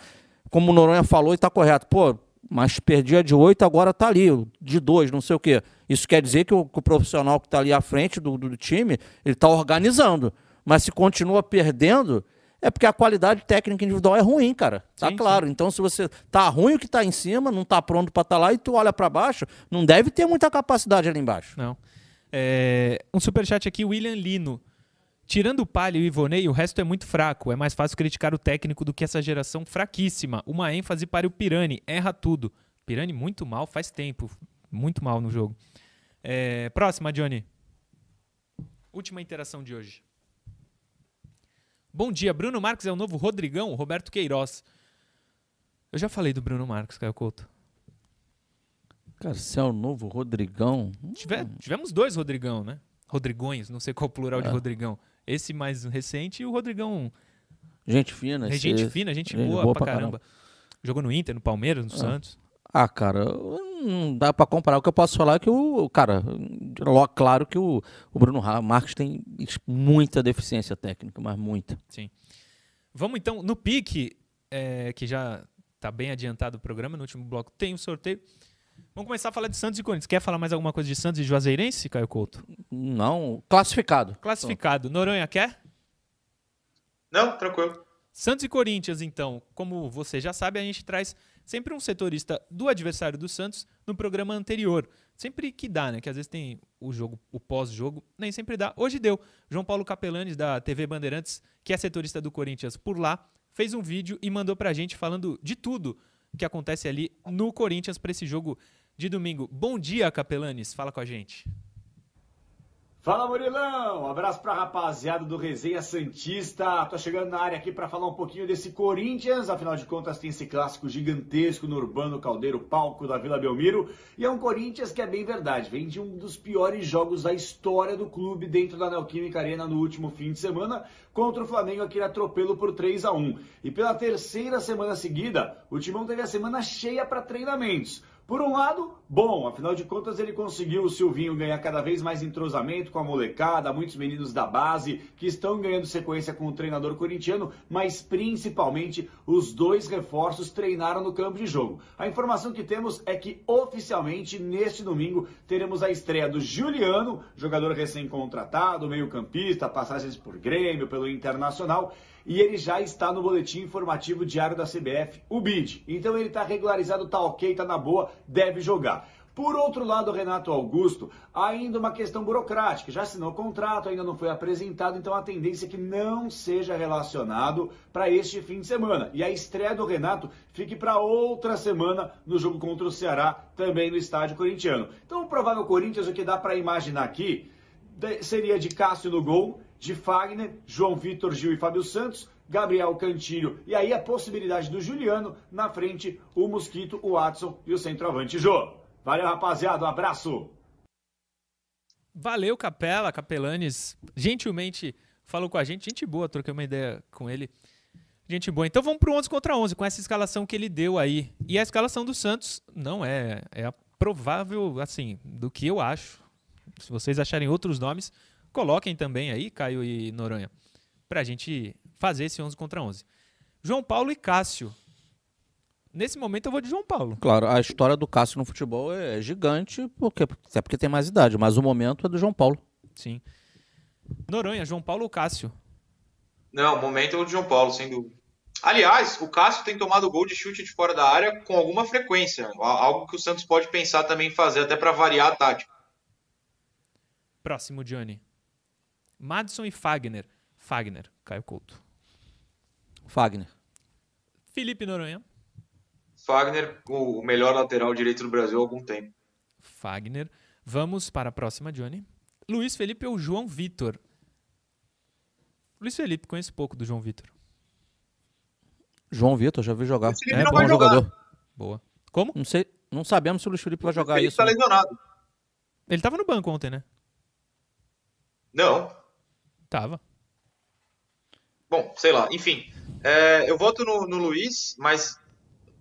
como o Noronha falou e está correto, pô, mas perdia de 8, agora está ali, de 2, não sei o quê. Isso quer dizer que o, que o profissional que está ali à frente do, do time, ele está organizando. Mas se continua perdendo, é porque a qualidade técnica individual é ruim, cara. Tá sim, claro. Sim. Então, se você tá ruim o que tá em cima, não tá pronto para estar tá lá e tu olha para baixo, não deve ter muita capacidade ali embaixo. Não. É... Um superchat aqui, William Lino. Tirando o Palio e o Ivonei, o resto é muito fraco. É mais fácil criticar o técnico do que essa geração fraquíssima. Uma ênfase para o Pirani. Erra tudo. Pirani muito mal faz tempo. Muito mal no jogo. É... Próxima, Johnny. Última interação de hoje. Bom dia, Bruno Marques é o novo Rodrigão, Roberto Queiroz. Eu já falei do Bruno Marques, Caio Couto. Cara, se é o novo Rodrigão. Tive, tivemos dois Rodrigão, né? Rodrigões, não sei qual o plural é. de Rodrigão. Esse mais recente e o Rodrigão. Gente fina, esse... Gente fina, gente, gente boa, boa pra, caramba. caramba. Jogou no Inter, no Palmeiras, no ah. Santos. Ah, cara, não dá para comparar. O que eu posso falar é que o, cara, claro que o, o Bruno Marques tem muita deficiência técnica, mas muita. Sim. Vamos então, no pique, é, que já está bem adiantado o programa, no último bloco tem o um sorteio. Vamos começar a falar de Santos e Corinthians. Quer falar mais alguma coisa de Santos e Juazeirense, Caio Couto? Não, classificado. Classificado. Noronha, quer? Não, tranquilo. Santos e Corinthians, então, como você já sabe, a gente traz sempre um setorista do adversário do Santos no programa anterior. Sempre que dá, né? Que às vezes tem o jogo, o pós-jogo, nem sempre dá. Hoje deu. João Paulo Capelanes, da TV Bandeirantes, que é setorista do Corinthians por lá, fez um vídeo e mandou pra gente falando de tudo que acontece ali no Corinthians para esse jogo de domingo. Bom dia, Capelanes. Fala com a gente. Fala Murilão, um abraço pra rapaziada do Resenha Santista. Tô chegando na área aqui para falar um pouquinho desse Corinthians, afinal de contas tem esse clássico gigantesco no Urbano Caldeiro, palco da Vila Belmiro, e é um Corinthians que é bem verdade, vem de um dos piores jogos da história do clube dentro da Neoquímica Arena no último fim de semana, contra o Flamengo aquele atropelo por 3 a 1. E pela terceira semana seguida, o Timão teve a semana cheia para treinamentos. Por um lado, bom, afinal de contas ele conseguiu o Silvinho ganhar cada vez mais entrosamento com a molecada, muitos meninos da base que estão ganhando sequência com o treinador corintiano, mas principalmente os dois reforços treinaram no campo de jogo. A informação que temos é que oficialmente neste domingo teremos a estreia do Juliano, jogador recém-contratado, meio-campista, passagens por Grêmio, pelo Internacional e ele já está no boletim informativo diário da CBF, o BID. Então ele está regularizado, está ok, está na boa, deve jogar. Por outro lado, Renato Augusto, ainda uma questão burocrática, já assinou o contrato, ainda não foi apresentado, então a tendência é que não seja relacionado para este fim de semana. E a estreia do Renato fique para outra semana no jogo contra o Ceará, também no estádio corintiano. Então o provável Corinthians, o que dá para imaginar aqui, seria de Cássio no gol, de Fagner, João Vitor Gil e Fábio Santos, Gabriel Cantilho e aí a possibilidade do Juliano na frente, o Mosquito, o Watson e o centroavante Jô. Valeu, rapaziada, um abraço. Valeu, Capela, Capelanes, gentilmente falou com a gente, gente boa, troquei uma ideia com ele. Gente boa. Então vamos pro 11 contra 11 com essa escalação que ele deu aí. E a escalação do Santos não é é a provável, assim, do que eu acho. Se vocês acharem outros nomes, Coloquem também aí, Caio e Noronha, para a gente fazer esse 11 contra 11. João Paulo e Cássio. Nesse momento eu vou de João Paulo. Claro, a história do Cássio no futebol é gigante, porque, até porque tem mais idade, mas o momento é do João Paulo. Sim. Noronha, João Paulo ou Cássio? Não, o momento é o de João Paulo, sem dúvida. Aliás, o Cássio tem tomado gol de chute de fora da área com alguma frequência, algo que o Santos pode pensar também fazer, até para variar a tática. Próximo, Johnny. Madison e Fagner. Fagner, Caio Couto. Fagner. Felipe Noronha. Fagner, o melhor lateral direito do Brasil há algum tempo. Fagner. Vamos para a próxima, Johnny. Luiz Felipe ou João Vitor? Luiz Felipe, conheço pouco do João Vitor. João Vitor, já vi jogar. É bom jogador. Boa. Como? Não sei, não sabemos se o Luiz Felipe vai jogar Felipe isso. Tá né? lesionado. Ele tava no banco ontem, né? Não. Tava. Bom, sei lá. Enfim, é, eu voto no, no, Luiz, mas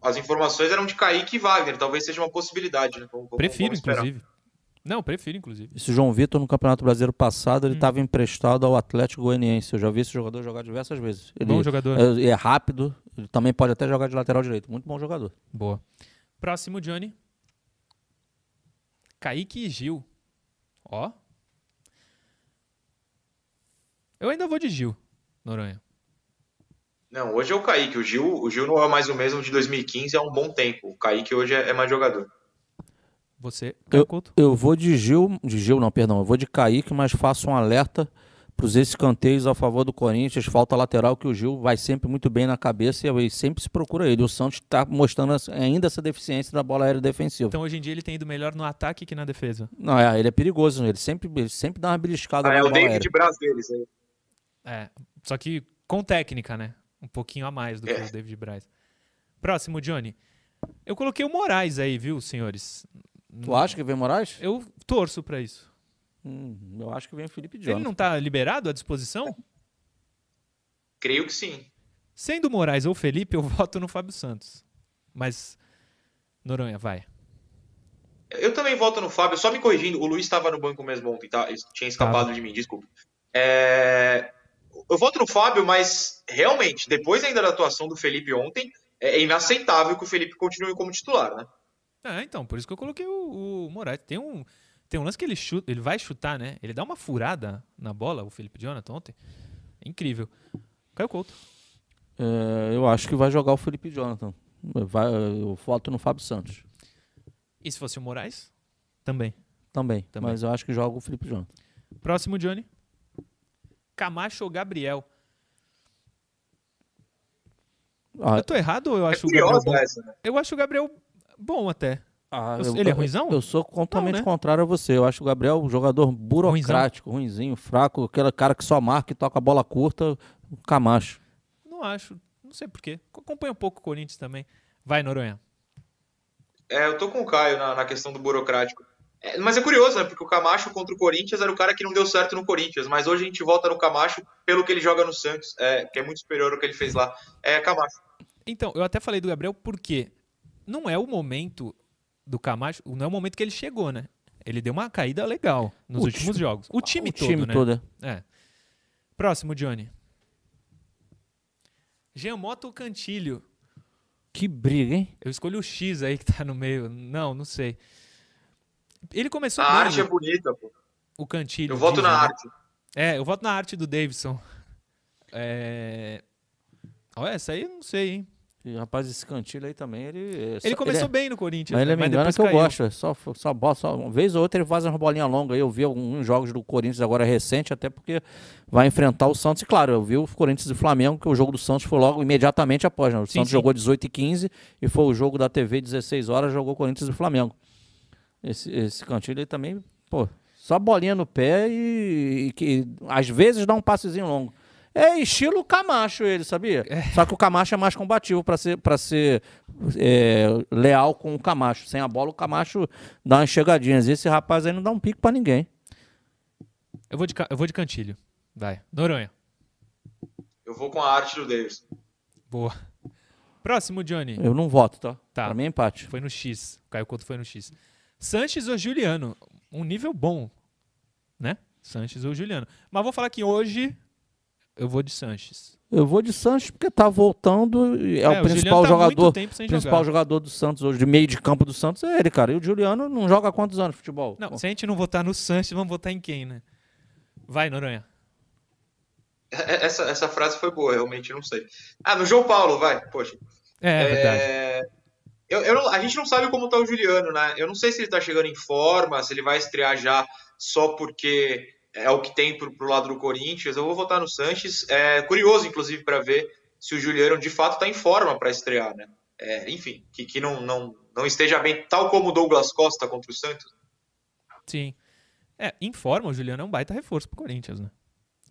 as informações eram de Kaique e Wagner. Talvez seja uma possibilidade. Né? Vamos, prefiro, inclusive. Não, prefiro, inclusive. Esse João Vitor, no Campeonato Brasileiro passado, ele estava hum. emprestado ao Atlético Goianiense. Eu já vi esse jogador jogar diversas vezes. Ele bom jogador. É, é rápido, ele também pode até jogar de lateral direito. Muito bom jogador. Boa. Próximo, Johnny. Kaique e Gil. Ó. Eu ainda vou de Gil, Noronha. Não, hoje é o Kaique. O Gil, o Gil não é mais o mesmo de 2015 há um bom tempo. O Kaique hoje é, é mais jogador. Você, eu, eu vou de Gil, de Gil não, perdão, eu vou de Kaique, mas faço um alerta para os escanteios a favor do Corinthians, falta lateral que o Gil vai sempre muito bem na cabeça e sempre se procura ele. O Santos está mostrando ainda essa deficiência da bola aérea defensiva. Então hoje em dia ele tem ido melhor no ataque que na defesa. Não, é, ele é perigoso, ele sempre, ele sempre dá uma beliscada ah, é o David Braz deles aí. É, só que com técnica, né? Um pouquinho a mais do é. que o David Braz. Próximo, Johnny. Eu coloquei o Moraes aí, viu, senhores? Tu acha que vem Moraes? Eu torço para isso. Hum, eu acho que vem o Felipe Jonathan. Ele não está liberado à disposição? Creio que sim. Sendo Moraes ou Felipe, eu voto no Fábio Santos. Mas, Noronha, vai. Eu também voto no Fábio, só me corrigindo, o Luiz estava no banco mesmo ontem, tá? tinha escapado tava. de mim, desculpa. É... Eu voto no Fábio, mas realmente, depois ainda da atuação do Felipe ontem, é inaceitável que o Felipe continue como titular, né? É, então, por isso que eu coloquei o, o Moraes. Tem um, tem um lance que ele chuta, ele vai chutar, né? Ele dá uma furada na bola, o Felipe Jonathan ontem. É incrível. Caio Couto. É, eu acho que vai jogar o Felipe Jonathan. Vai, eu voto no Fábio Santos. E se fosse o Moraes? Também. Também, Também. mas eu acho que joga o Felipe Jonathan. Próximo, Johnny. Camacho ou Gabriel? Ah, eu tô errado ou eu é acho é o Gabriel bom? Essa, né? Eu acho o Gabriel bom até. Ah, eu, ele é ruimzão? Eu, sou completamente Não, né? contrário a você. Eu acho o Gabriel um jogador burocrático, ruimzão. ruimzinho, fraco, aquele cara que só marca e toca a bola curta, Camacho. Não acho. Não sei porquê. Acompanha um pouco o Corinthians também. Vai, Noronha. É, eu tô com o Caio na, na questão do burocrático. É, mas é curioso, né? Porque o Camacho contra o Corinthians era o cara que não deu certo no Corinthians, mas hoje a gente volta no Camacho pelo que ele joga no Santos, é, que é muito superior ao que ele fez lá. É Camacho. Então, eu até falei do Gabriel porque não é o momento do Camacho, não é o momento que ele chegou, né? Ele deu uma caída legal nos o últimos jogos. O time o todo, time né? Todo. É. Próximo, Johnny. Giamoto ou Cantilho? Que briga, hein? Eu escolhi o X aí que tá no meio. Não, não sei. Ele começou A bem, arte é bonita, pô. O Cantilho. Eu voto na né? arte. É, eu voto na arte do Davidson. É... Olha, essa aí eu não sei, hein? E, rapaz, esse Cantilho aí também, ele... Ele começou ele é... bem no Corinthians, mas ele é me engana que eu gosto. É só, só, só, uma vez ou outra ele faz uma bolinha longa. Eu vi alguns jogos do Corinthians agora recente, até porque vai enfrentar o Santos. E claro, eu vi o Corinthians e Flamengo, que o jogo do Santos foi logo imediatamente após. Né? O sim, Santos sim. jogou 18 e 15 e foi o jogo da TV 16 horas, jogou Corinthians e Flamengo. Esse, esse Cantilho aí também, pô, só bolinha no pé e, e que às vezes dá um passezinho longo. É estilo Camacho ele, sabia? É. Só que o Camacho é mais combativo para ser, pra ser é, leal com o Camacho. Sem a bola, o Camacho dá umas chegadinhas. Esse rapaz aí não dá um pico para ninguém. Eu vou, de, eu vou de cantilho. Vai. Noronha. Eu vou com a arte do Davis. Boa. Próximo, Johnny. Eu não voto, tá? Tá. Pra mim é empate. Foi no X. O Caio Couto foi no X. Sanches ou Juliano? Um nível bom, né? Sanches ou Juliano. Mas vou falar que hoje eu vou de Sanches. Eu vou de Sanches porque tá voltando. É, é o principal tá jogador. principal jogar. jogador do Santos hoje, de meio de campo do Santos, é ele, cara. E o Juliano não joga há quantos anos de futebol? Não, Pô. se a gente não votar no Sanches, vamos votar em quem, né? Vai, Noronha. É, é, essa, essa frase foi boa, realmente não sei. Ah, no João Paulo, vai. Poxa. É, é verdade. Eu, eu, a gente não sabe como tá o Juliano, né? Eu não sei se ele tá chegando em forma, se ele vai estrear já só porque é o que tem para o lado do Corinthians. Eu vou votar no Sanches. É curioso, inclusive, para ver se o Juliano de fato está em forma para estrear, né? É, enfim, que, que não, não, não esteja bem, tal como o Douglas Costa contra o Santos. Sim. É, em forma, o Juliano é um baita reforço para o Corinthians, né?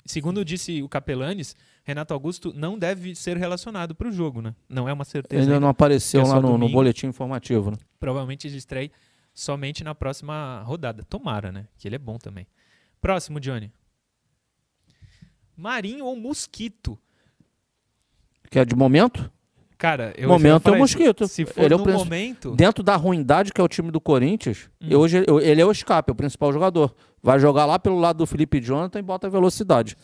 Segundo disse o Capelanes, Renato Augusto não deve ser relacionado para o jogo, né? Não é uma certeza. Ele não apareceu é lá no, no, boletim informativo, né? Provavelmente ele estreia somente na próxima rodada. Tomara, né? Que ele é bom também. Próximo, Johnny. Marinho ou Mosquito? Que é de momento? Cara, eu momento é o Mosquito. Se for ele é o momento. Dentro da ruindade que é o time do Corinthians, Hum. hoje ele- ele é o escape, é o principal jogador. Vai jogar lá pelo lado do Felipe Jonathan e bota velocidade.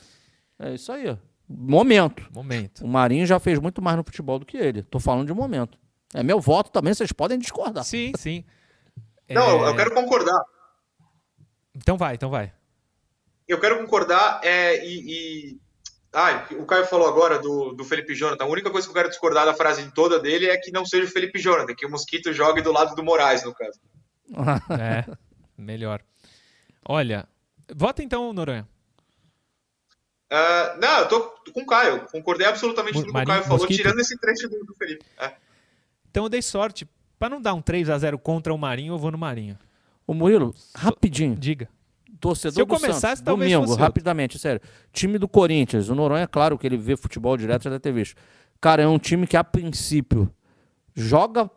É isso aí. Momento. Momento. O Marinho já fez muito mais no futebol do que ele. Tô falando de momento. É meu voto também, vocês podem discordar. Sim, sim. Não, É, eu quero concordar. Então vai, então vai. Eu quero concordar é, e, e- Ah, o Caio falou agora do, do Felipe Jonathan. A única coisa que eu quero discordar da frase toda dele é que não seja o Felipe Jonathan, que o Mosquito jogue do lado do Moraes, no caso. É, melhor. Olha, vota então, Noronha. Ah, não, eu tô com o Caio. Concordei absolutamente com tudo que o Caio falou, Mosquito? tirando esse trecho do, do Felipe. É. Então eu dei sorte. Pra não dar um 3 a 0 contra o Marinho, eu vou no Marinho. Ô Murilo, rapidinho. Diga. Torcedor Se eu do começasse, Santos, talvez domingo, rapidamente, sério. Time do Corinthians, o Noronha, é claro que ele vê futebol direto, já deve ter visto. Cara, é um time que a princípio joga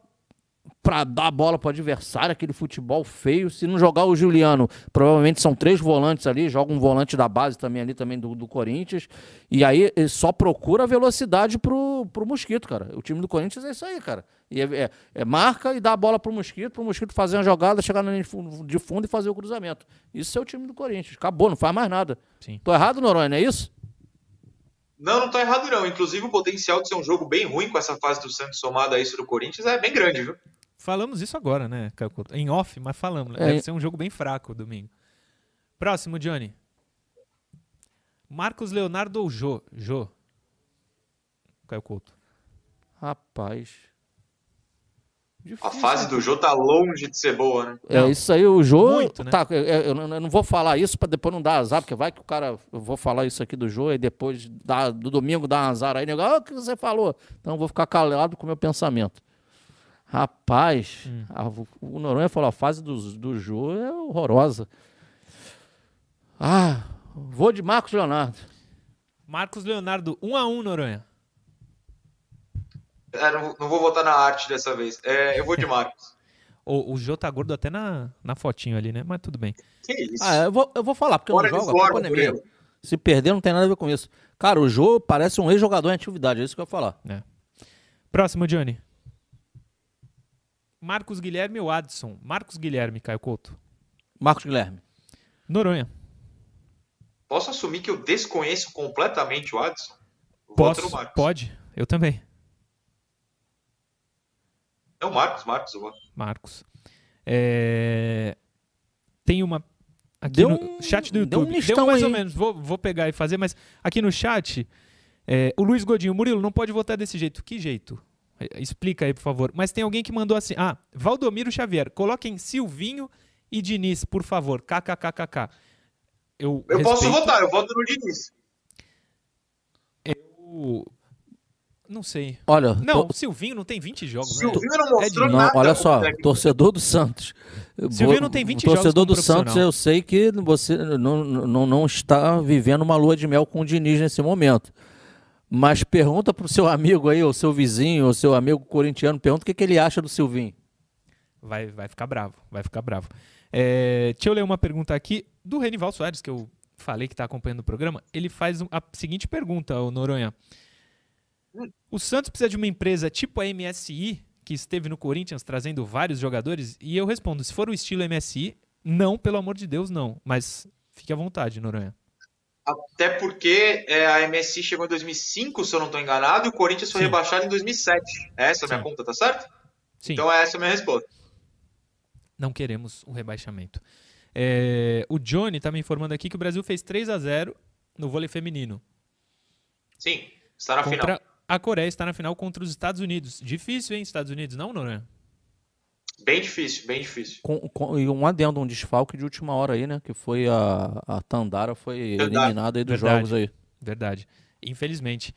pra dar a bola pro adversário, aquele futebol feio. Se não jogar o Juliano, provavelmente são três volantes ali, joga um volante da base também ali, também do, do Corinthians. E aí ele só procura velocidade pro, pro Mosquito, cara. O time do Corinthians é isso aí, cara. E é, é- é marca e dá a bola pro Mosquito, pro Mosquito fazer uma jogada, chegar na linha de fundo- de fundo e fazer o cruzamento. Isso é o time do Corinthians. Acabou, não faz mais nada. Sim. Tô errado, Noronha, não é isso? Não, não tá errado, não. Inclusive, o potencial de ser um jogo bem ruim com essa fase do Santos somada a isso do Corinthians é bem grande, viu? Falamos isso agora, né, Caio Couto? Em off, mas falamos. né? É. Deve ser um jogo bem fraco domingo. Próximo, Johnny. Marcos Leonardo ou Jô? Jô. Caio Couto. Rapaz. A Difícil, fase do Jô tá longe de ser boa, né? É isso aí, o jogo. Muito, né? Tá, eu, eu não- eu não vou falar isso pra depois não dar azar, porque vai que o cara. Eu vou falar isso aqui do jogo e depois dá, do domingo dá um azar aí, nego. Ah, o que você falou? Então eu vou ficar calado com o meu pensamento. Rapaz, Hum. a- o Noronha falou: a fase do, do jogo é horrorosa. Ah, vou de Marcos Leonardo. Marcos Leonardo, 1 a 1 Noronha. É, não, não vou votar na arte dessa vez. É, eu vou de Marcos. O, o Jô tá gordo até na, na fotinho ali, né? Mas tudo bem. Que isso? Ah, eu vou, eu vou falar, porque eu Fora não de jogo, a não é. Se perder, não tem nada a ver com isso. Cara, o Jô parece um ex-jogador em atividade, é isso que eu ia falar. Próximo, Johnny. Marcos Guilherme ou Adson? Marcos Guilherme, Caio Couto. Marcos Guilherme. Noronha. Posso assumir que eu desconheço completamente o Adson? Voto Posso? Pode? Eu também. É o Marcos, Marcos, eu. Marcos. É, Tem uma. Aqui Deu no um- chat do deu um YouTube. mistão mais aí. ou menos. Vou, vou pegar e fazer, mas aqui no chat, é, o Luiz Godinho, Murilo, não pode votar desse jeito. Que jeito? É, Explica aí, por favor. Mas tem alguém que mandou assim: Ah, Valdomiro Xavier, coloquem Silvinho e Diniz, por favor. KKKKK. Eu, Eu posso votar, eu voto no Diniz. eu- Não sei. Olha, Não, o Silvinho não tem 20 jogos, né? Silvinho não mostrou de- não, nada. olha como só, técnico. torcedor do Santos. Silvinho não tem 20 o torcedor jogos do como Santos, eu sei que você não, não, não está vivendo uma lua de mel com o Diniz nesse momento. Mas pergunta pro seu amigo aí, ou seu vizinho, ou seu amigo corintiano, pergunta o que, que ele acha do Silvinho. Vai, vai ficar bravo, vai ficar bravo. É, deixa eu ler uma pergunta aqui do Renival Soares, que eu falei que está acompanhando o programa. Ele faz a seguinte pergunta, o Noronha. O Santos precisa de uma empresa tipo a MSI, que esteve no Corinthians trazendo vários jogadores? E eu respondo, se for o estilo MSI, não, pelo amor de Deus, não. Mas fique à vontade, Noronha. Até porque é, a MSI chegou em 2005, se eu não estou enganado, e o Corinthians foi Sim. rebaixado em 2007. Essa é a minha conta, tá certo? Sim. Então essa é a minha resposta. não queremos o rebaixamento. É, o Johnny está me informando aqui que o Brasil fez 3 a 0 no vôlei feminino. Sim, está na contra final. a Coreia está na final contra os Estados Unidos. Difícil, hein, Estados Unidos, não, Noronha? Bem difícil, bem difícil. Com, com- e um adendo, um desfalque de última hora aí, né? Que foi a, a Tandara foi Verdade. eliminada aí dos Verdade. jogos aí. Verdade. Infelizmente.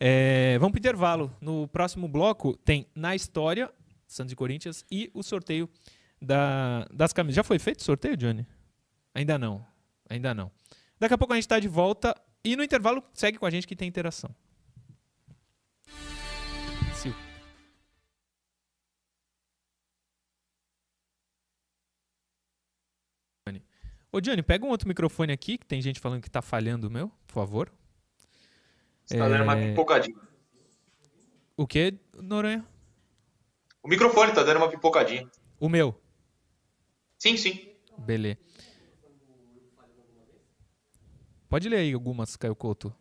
É, vamos para intervalo. No próximo bloco tem Na História, Santos e Corinthians, e o sorteio da- das camisas. Já foi feito o sorteio, Johnny? Ainda não. Ainda não. Daqui a pouco a gente está de volta. E no intervalo, segue com a gente que tem interação. Ô, Johnny, pega um outro microfone aqui, que tem gente falando que tá falhando o meu, por favor. Você tá dando uma É, pipocadinha. O que, Noronha? O microfone tá dando uma pipocadinha. O meu. Sim, sim. Beleza. Pode ler aí algumas, Caio Couto.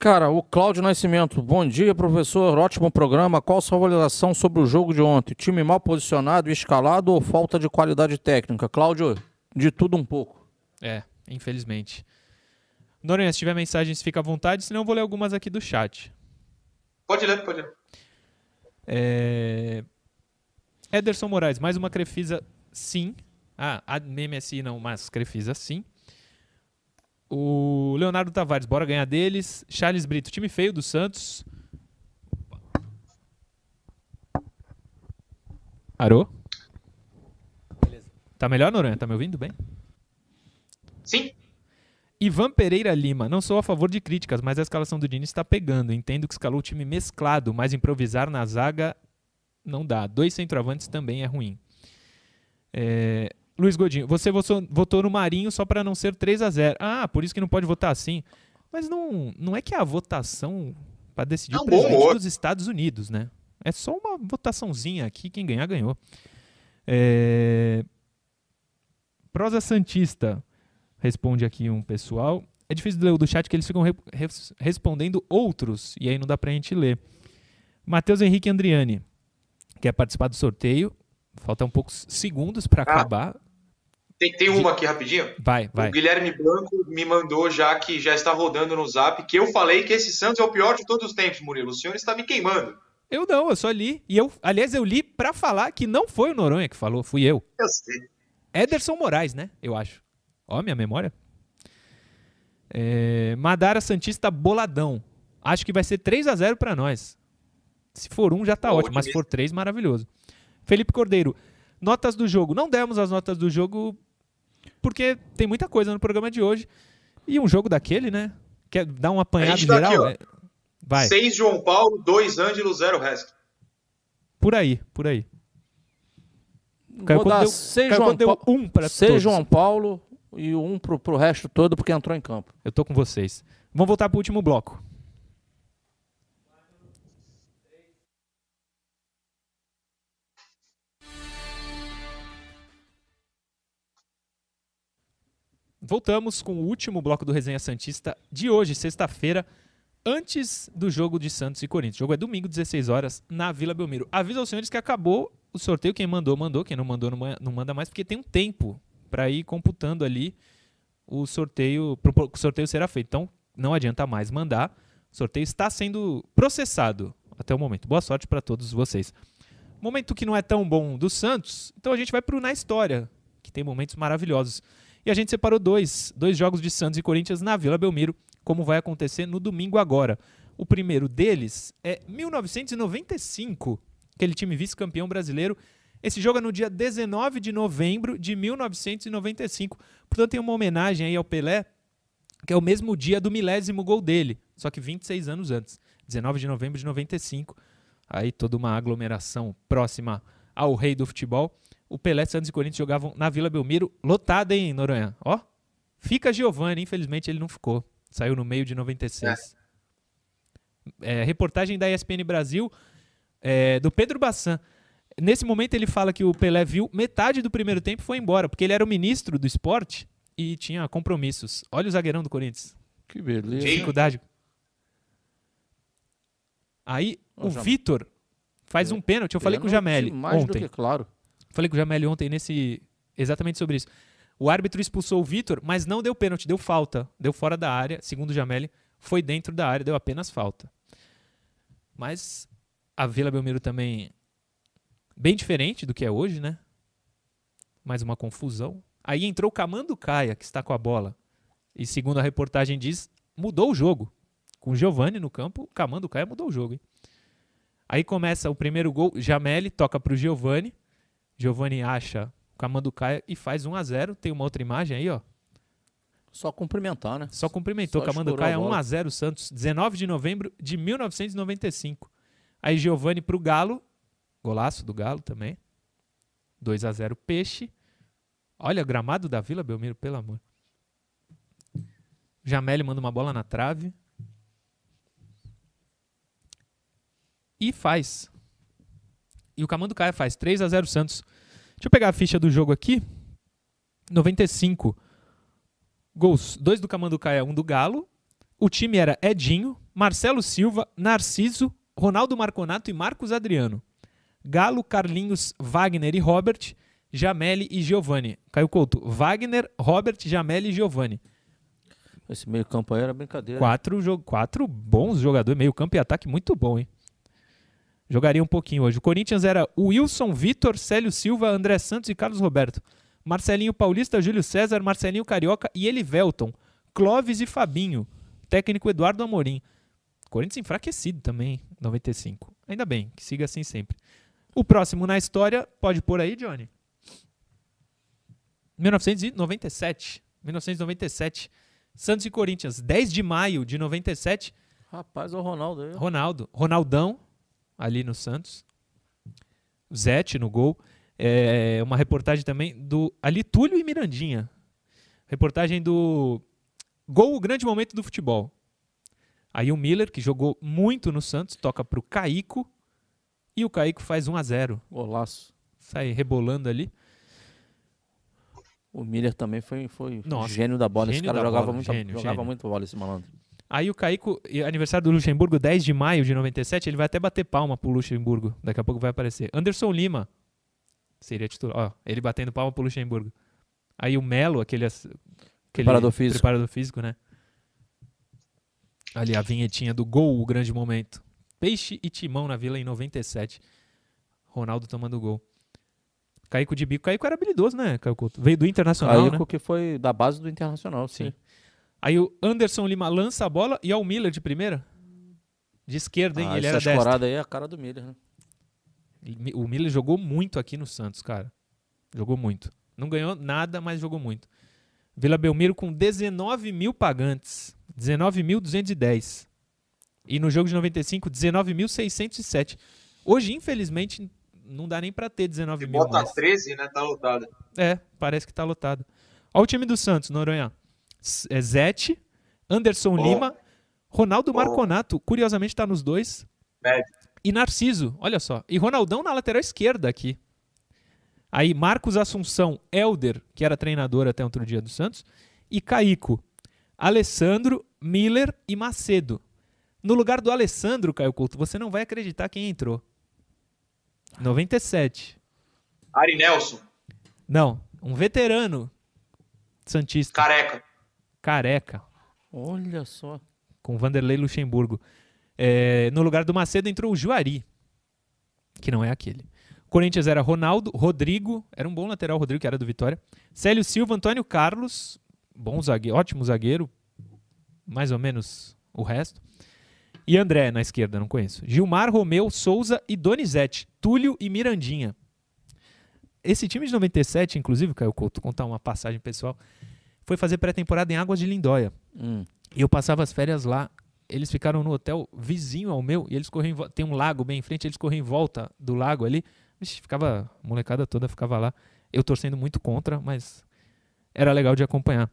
Cara, o Cláudio Nascimento. Bom dia, professor. Ótimo programa. Qual sua avaliação sobre o jogo de ontem? Time mal posicionado, escalado ou falta de qualidade técnica? Cláudio, de tudo um pouco. É, infelizmente. Noronha, se tiver mensagens, fica à vontade, senão eu vou ler algumas aqui do chat. Pode ler, pode ler. É... Ederson Moraes, mais uma Crefisa, sim. Ah, a MMSI não, mas Crefisa, sim. O Leonardo Tavares, bora ganhar deles. Charles Brito, time feio do Santos. Arô? Tá melhor, Noronha? Tá me ouvindo bem? Sim. Ivan Pereira Lima, não sou a favor de críticas, mas a escalação do Diniz está pegando. Entendo que escalou o time mesclado, mas improvisar na zaga não dá. Dois centroavantes também é ruim. É, Luiz Godinho, você votou, votou no Marinho só para não ser 3 a 0 Ah, por isso que não pode votar assim. Mas não, não é que é a votação para decidir É o um bom presidente dos Estados Unidos, né? É só uma votaçãozinha aqui, quem ganhar, ganhou. É, Prosa Santista, responde aqui um pessoal. É difícil de ler o do chat que eles ficam re- res- respondendo outros, e aí não dá pra gente ler. Matheus Henrique Andriani, quer participar do sorteio. Faltam poucos segundos pra Ah. acabar. Tem, tem uma aqui rapidinho. Vai, vai. O Guilherme Blanco me mandou já que já está rodando no zap que eu falei que esse Santos é o pior de todos os tempos, Murilo. O senhor está me queimando. Eu não, eu só li. E eu, aliás, eu li pra falar que não foi o Noronha que falou, fui eu. Eu sei. Ederson Moraes, né? Eu acho. Ó, minha memória. É, Madara Santista boladão. Acho que vai ser 3 a 0 pra nós. Se for um, já tá ótimo. Mas se for 3, maravilhoso. Felipe Cordeiro. Notas do jogo. Não demos as notas do jogo porque tem muita coisa no programa de hoje. E um jogo daquele, né? Quer dar um apanhado tá geral? aqui. É, Vai. 6 João Paulo, 2 Ângelo, 0 resto. Por aí, por aí. Caio Vou dar deu- seis Caio João, deu Pa- um pra seis todos. João Paulo e um pro, pro resto todo porque entrou em campo. Eu tô com vocês. Vamos voltar pro último bloco. Voltamos com o último bloco do Resenha Santista de hoje, sexta-feira, antes do jogo de Santos e Corinthians. O jogo é domingo, 16 horas, na Vila Belmiro. Aviso aos senhores que acabou o sorteio. Quem mandou, mandou. Quem não mandou, não ma- não manda mais, porque tem um tempo para ir computando ali o sorteio, pro- o sorteio será feito. Então, não adianta mais mandar. O sorteio está sendo processado até o momento. Boa sorte para todos vocês. Momento que não é tão bom do Santos, então a gente vai pro Na História, que tem momentos maravilhosos. E a gente separou dois, dois jogos de Santos e Corinthians na Vila Belmiro, como vai acontecer no domingo agora. O primeiro deles é 1995, aquele time vice-campeão brasileiro. Esse jogo é no dia 19 de novembro de 1995. Portanto, tem uma homenagem aí ao Pelé, que é o mesmo dia do milésimo gol dele, só que 26 anos antes, 19 de novembro de 95. Aí toda uma aglomeração próxima ao rei do futebol. O Pelé, Santos e Corinthians jogavam na Vila Belmiro, lotada, hein, Noronha? Ó, fica Giovani, infelizmente ele não ficou. Saiu no meio de 96. É, reportagem da ESPN Brasil, é, do Pedro Bassan. Nesse momento ele fala que o Pelé viu metade do primeiro tempo e foi embora, porque ele era o ministro do esporte e tinha compromissos. Olha o zagueirão do Corinthians. Que beleza. Dificuldade. Aí o Jam- Vitor faz um pênalti. Eu falei com o do ontem. que claro. Falei com o Jameli ontem nesse exatamente sobre isso. O árbitro expulsou o Vitor, mas não deu pênalti, deu falta. Deu fora da área, segundo o Jameli, foi dentro da área, deu apenas falta. Mas a Vila Belmiro também bem diferente do que é hoje, né? Mais uma confusão. Aí entrou o Camando Caia, que está com a bola. E segundo a reportagem diz, mudou o jogo. Com o Giovani no campo, o Camando Caia mudou o jogo, hein? Aí começa o primeiro gol, Jameli toca para o Giovani. Giovani acha o Camanducaia e faz 1 a 0 Tem uma outra imagem aí, ó. Só cumprimentar, né? Só cumprimentou. Camanducaia estourou a 1 bola. a 0 Santos, 19 de novembro de 1995. Aí Giovani pro Galo. Golaço do Galo também. 2 a 0 Peixe. Olha, gramado da Vila Belmiro, pelo amor. Jameli manda uma bola na trave. E faz. E o Camando Caia faz 3 a 0 Santos. Deixa eu pegar a ficha do jogo aqui. 95 gols, dois do Camando Caia, um do Galo. O time era Edinho, Marcelo Silva, Narciso, Ronaldo Marconato e Marcos Adriano. Galo, Carlinhos, Wagner e Robert, Jameli e Giovani. Caio Couto, Wagner, Robert, Jameli e Giovani. Esse meio campo aí era brincadeira. Quatro, quatro bons jogadores, meio campo e ataque muito bom, hein? Jogaria um pouquinho hoje. O Corinthians era Wilson, Vitor, Célio Silva, André Santos e Carlos Roberto. Marcelinho Paulista, Júlio César, Marcelinho Carioca e Elivelton. Clóvis e Fabinho. Técnico Eduardo Amorim. Corinthians enfraquecido também, 95. Ainda bem, que siga assim sempre. O próximo na história, pode pôr aí, Johnny? 1997. 1997. Santos e Corinthians, 10 de maio de 97. Rapaz, o Ronaldo aí. Ronaldo. Ronaldão, ali no Santos. Zete no gol. É uma reportagem também do. Ali, Túlio e Mirandinha. Reportagem do Gol, o grande momento do futebol. Aí o Miller, que jogou muito no Santos, toca pro Caico. E o Caico faz 1 a 0 Golaço. Sai rebolando ali. O Miller também foi, foi Nossa, gênio da bola. Esse cara jogava, bola, muito, gênio, jogava gênio. muito bola, esse malandro. Aí o Caico, aniversário do Luxemburgo, 10 de maio de 97, ele vai até bater palma pro Luxemburgo. Daqui a pouco vai aparecer. Anderson Lima seria titular. Ó, ele batendo palma pro Luxemburgo. Aí o Melo, aquele, aquele preparador físico. preparador físico, né? Ali a vinhetinha do gol, o grande momento. Peixe e Timão na Vila em 97. Ronaldo tomando gol. Caico de bico. Caico era habilidoso, né, Caico? Veio do Internacional, Caico né? que foi da base do Internacional, sim. sim. Aí o Anderson Lima lança a bola e é o Miller de primeira. De esquerda, hein? Ah, ele era destro. Essa aí é a cara do Miller, né? O Miller jogou muito aqui no Santos, cara. Jogou muito. Não ganhou nada, mas jogou muito. Vila Belmiro com 19 mil pagantes. 19.210. E no jogo de 95, 19.607. Hoje, infelizmente, não dá nem para ter 19 mil. Bota mais. 13, né? Tá lotado. É, parece que tá lotado. Olha o time do Santos, Noronha. É Zete, Anderson Bom. Lima, Ronaldo Bom. Marconato, curiosamente tá nos dois. E Narciso, olha só. E Ronaldão na lateral esquerda aqui. Aí Marcos Assunção, Elder, que era treinador até outro dia do Santos, e Caico, Alessandro, Miller e Macedo. No lugar do Alessandro, Caio Couto, você não vai acreditar quem entrou. 97. Ari Nelson. Não, um veterano Santista. Careca. Careca. Olha só. Com Vanderlei Luxemburgo. É, no lugar do Macedo entrou o Juari, que não é aquele. Corinthians era Ronaldo, Rodrigo, era um bom lateral, Rodrigo, que era do Vitória. Célio Silva, Antônio Carlos, bom zagueiro, ótimo zagueiro, mais ou menos o resto. E André na esquerda, não conheço. Gilmar, Romeu, Souza e Donizete, Túlio e Mirandinha. Esse time de 97, inclusive, Caio Couto, contar uma passagem pessoal, foi fazer pré-temporada em Águas de Lindóia. Hum. E eu passava as férias lá. Eles ficaram no hotel vizinho ao meu, e eles corriam tem um lago bem em frente, eles corriam em volta do lago ali. Vixe, ficava, a molecada toda ficava lá. Eu torcendo muito contra, mas era legal de acompanhar.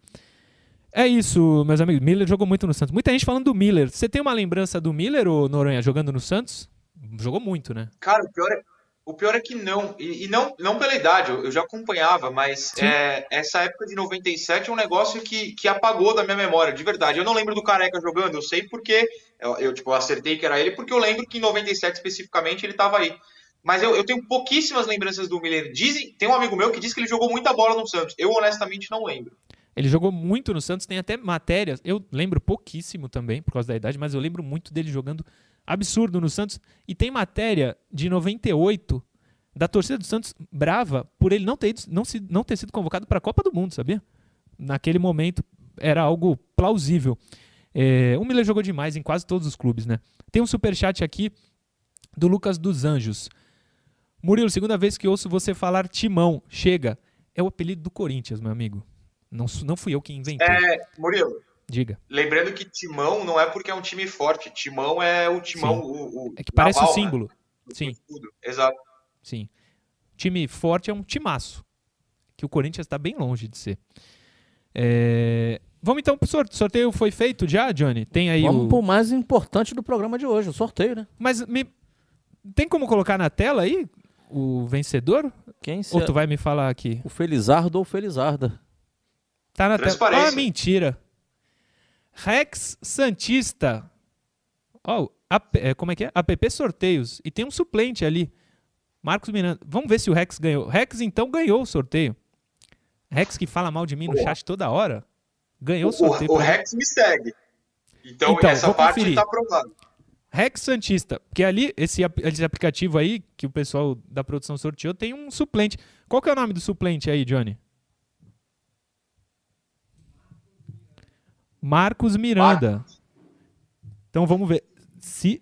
É isso, meus amigos. Miller jogou muito no Santos. Muita gente falando do Miller. Você tem uma lembrança do Miller, ou Noronha, jogando no Santos? Jogou muito, né? Cara, o pior é, o pior é que não. E, e não, não pela idade, eu, eu já acompanhava, mas é, essa época de 97 é um negócio que, que apagou da minha memória, de verdade. Eu não lembro do Careca jogando, eu sei porque. Eu, eu tipo, acertei que era ele, porque eu lembro que em 97 especificamente ele estava aí. Mas eu, eu, tenho pouquíssimas lembranças do Miller. Dizem, tem um amigo meu que diz que ele jogou muita bola no Santos. Eu honestamente não lembro. Ele jogou muito no Santos, tem até matérias. Eu lembro pouquíssimo também, por causa da idade, mas eu lembro muito dele jogando absurdo no Santos. E tem matéria de 98 da torcida do Santos brava por ele não ter, não, se, não ter sido convocado para a Copa do Mundo, sabia? Naquele momento era algo plausível. É, o Miller jogou demais em quase todos os clubes, né? Tem um superchat aqui do Lucas dos Anjos. Murilo, segunda vez que ouço você falar Timão. Chega. É o apelido do Corinthians, meu amigo. Não, não fui eu que inventei. É, Murilo. Diga. Lembrando que Timão não é porque é um time forte. Timão é o Timão. O, o, é que parece naval, o símbolo. Né? Sim. Exato. Sim. Time forte é um timaço. que o Corinthians está bem longe de ser. É... Vamos então pro sorteio. O sorteio foi feito já, Johnny? Tem aí Vamos o... pro mais importante do programa de hoje, o sorteio, né? Mas me... tem como colocar na tela aí o vencedor? Quem Ou tu vai me falar aqui? O Felizardo ou Felizarda. Tá na tela. Ah, mentira. Rex Santista. Oh, como é que é? APP Sorteios. E tem um suplente ali. Marcos Miranda. Vamos ver se o Rex ganhou. Rex, então, ganhou o sorteio. Rex que fala mal de mim no chat toda hora. Ganhou o sorteio. O, o Rex me segue. Então, então essa parte está aprovada. Rex Santista, porque ali, esse, esse aplicativo aí, que o pessoal da produção sorteou, tem um suplente. Qual que é o nome do suplente aí, Johnny? Marcos Miranda. Marcos. Então vamos ver se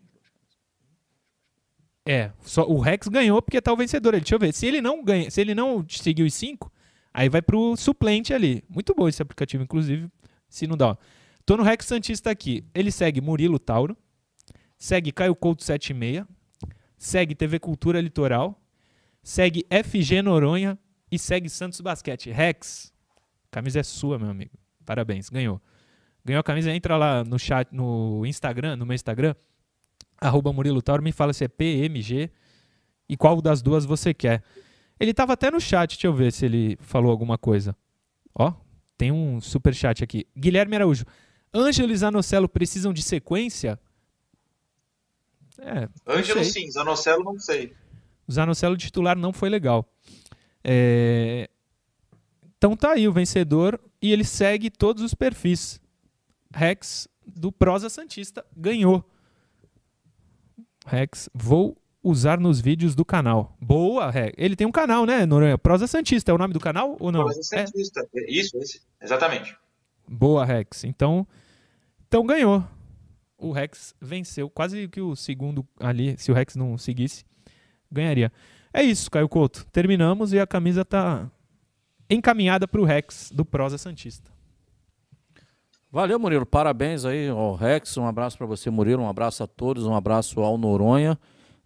é, só o Rex ganhou porque tá o vencedor. Deixa eu ver. Se ele não ganha, se ele não seguiu os cinco, aí vai pro suplente ali. Muito bom esse aplicativo, inclusive. Se não dá. Ó. Tô no Rex Santista aqui. Ele segue Murilo Tauro, segue Caio Couto 76, segue TV Cultura Litoral, segue FG Noronha e segue Santos Basquete. Rex, camisa é sua, meu amigo. Parabéns, ganhou. Ganhou a camisa, entra lá no chat, no Instagram, no meu Instagram, arroba Murilo Tauro, me fala se é PMG e qual das duas você quer. Ele estava até no chat, deixa eu ver se ele falou alguma coisa. Ó, tem um super chat aqui. Guilherme Araújo. Ângelo e Zanocelo precisam de sequência? É, Ângelo sim, Zanocelo não sei. O Zanocelo titular não foi legal. É... Então tá aí o vencedor e ele segue todos os perfis. Rex do Prosa Santista ganhou. Rex, vou usar nos vídeos do canal. Boa, Rex. Ele tem um canal, né, Noronha? Prosa Santista é o nome do canal ou não? Prosa é. Santista. É. Isso, isso, exatamente. Boa, Rex. Então, então ganhou. O Rex venceu. Quase que o segundo ali, se o Rex não seguisse, ganharia. É isso, Caio Couto. Terminamos e a camisa tá encaminhada para o Rex do Prosa Santista. Valeu, Murilo. Parabéns aí ao Rex. Um abraço para você, Murilo. Um abraço a todos. Um abraço ao Noronha.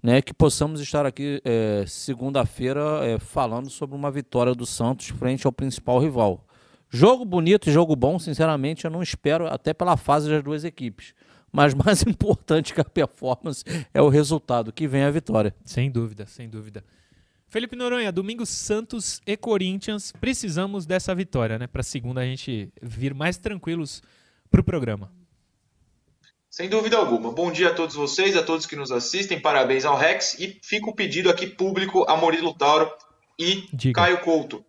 Né, que possamos estar aqui é, segunda-feira é, falando sobre uma vitória do Santos frente ao principal rival. Jogo bonito, jogo bom, sinceramente, eu não espero, até pela fase das duas equipes. Mas mais importante que a performance é o resultado, que vem a vitória. Sem dúvida, sem dúvida. Felipe Noronha, domingo Santos e Corinthians. Precisamos dessa vitória, né? Para segunda a gente vir mais tranquilos para o programa. Sem dúvida alguma. Bom dia a todos vocês, a todos que nos assistem. Parabéns ao Rex. E fica o pedido aqui público a Murilo Tauro e Diga. Caio Couto.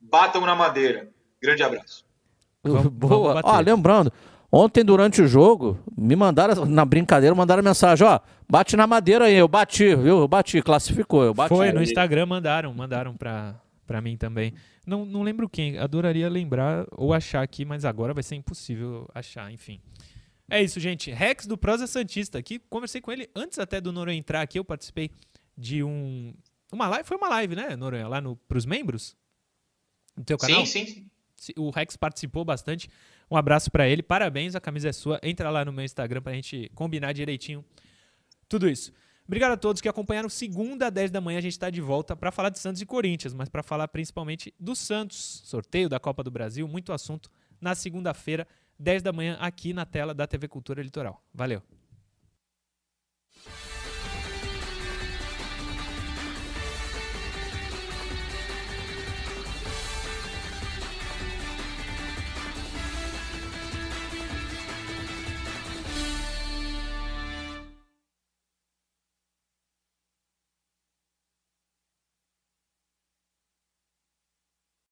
Batam na madeira. Grande abraço. Vamos, Boa. Vamos ah, lembrando, ontem durante o jogo, me mandaram, na brincadeira, mandaram mensagem, ó, bate na madeira aí, eu bati, viu? Eu bati, classificou, eu bati. Foi, no Instagram mandaram, mandaram pra, pra mim também. Não, não lembro quem, adoraria lembrar ou achar aqui, mas agora vai ser impossível achar, enfim. É isso, gente. Rex do Prosa Santista aqui. Conversei com ele antes até do Noronha entrar aqui. Eu participei de um. Uma live? Foi uma live, né, Noronha? Lá no, pros membros? No teu canal? Sim, sim. O Rex participou bastante. Um abraço para ele. Parabéns, a camisa é sua. Entra lá no meu Instagram pra gente combinar direitinho tudo isso. Obrigado a todos que acompanharam. Segunda, 10 da manhã, a gente está de volta para falar de Santos e Corinthians, mas para falar principalmente do Santos, sorteio da Copa do Brasil, muito assunto na segunda-feira, 10 da manhã, aqui na tela da TV Cultura Litoral. Valeu!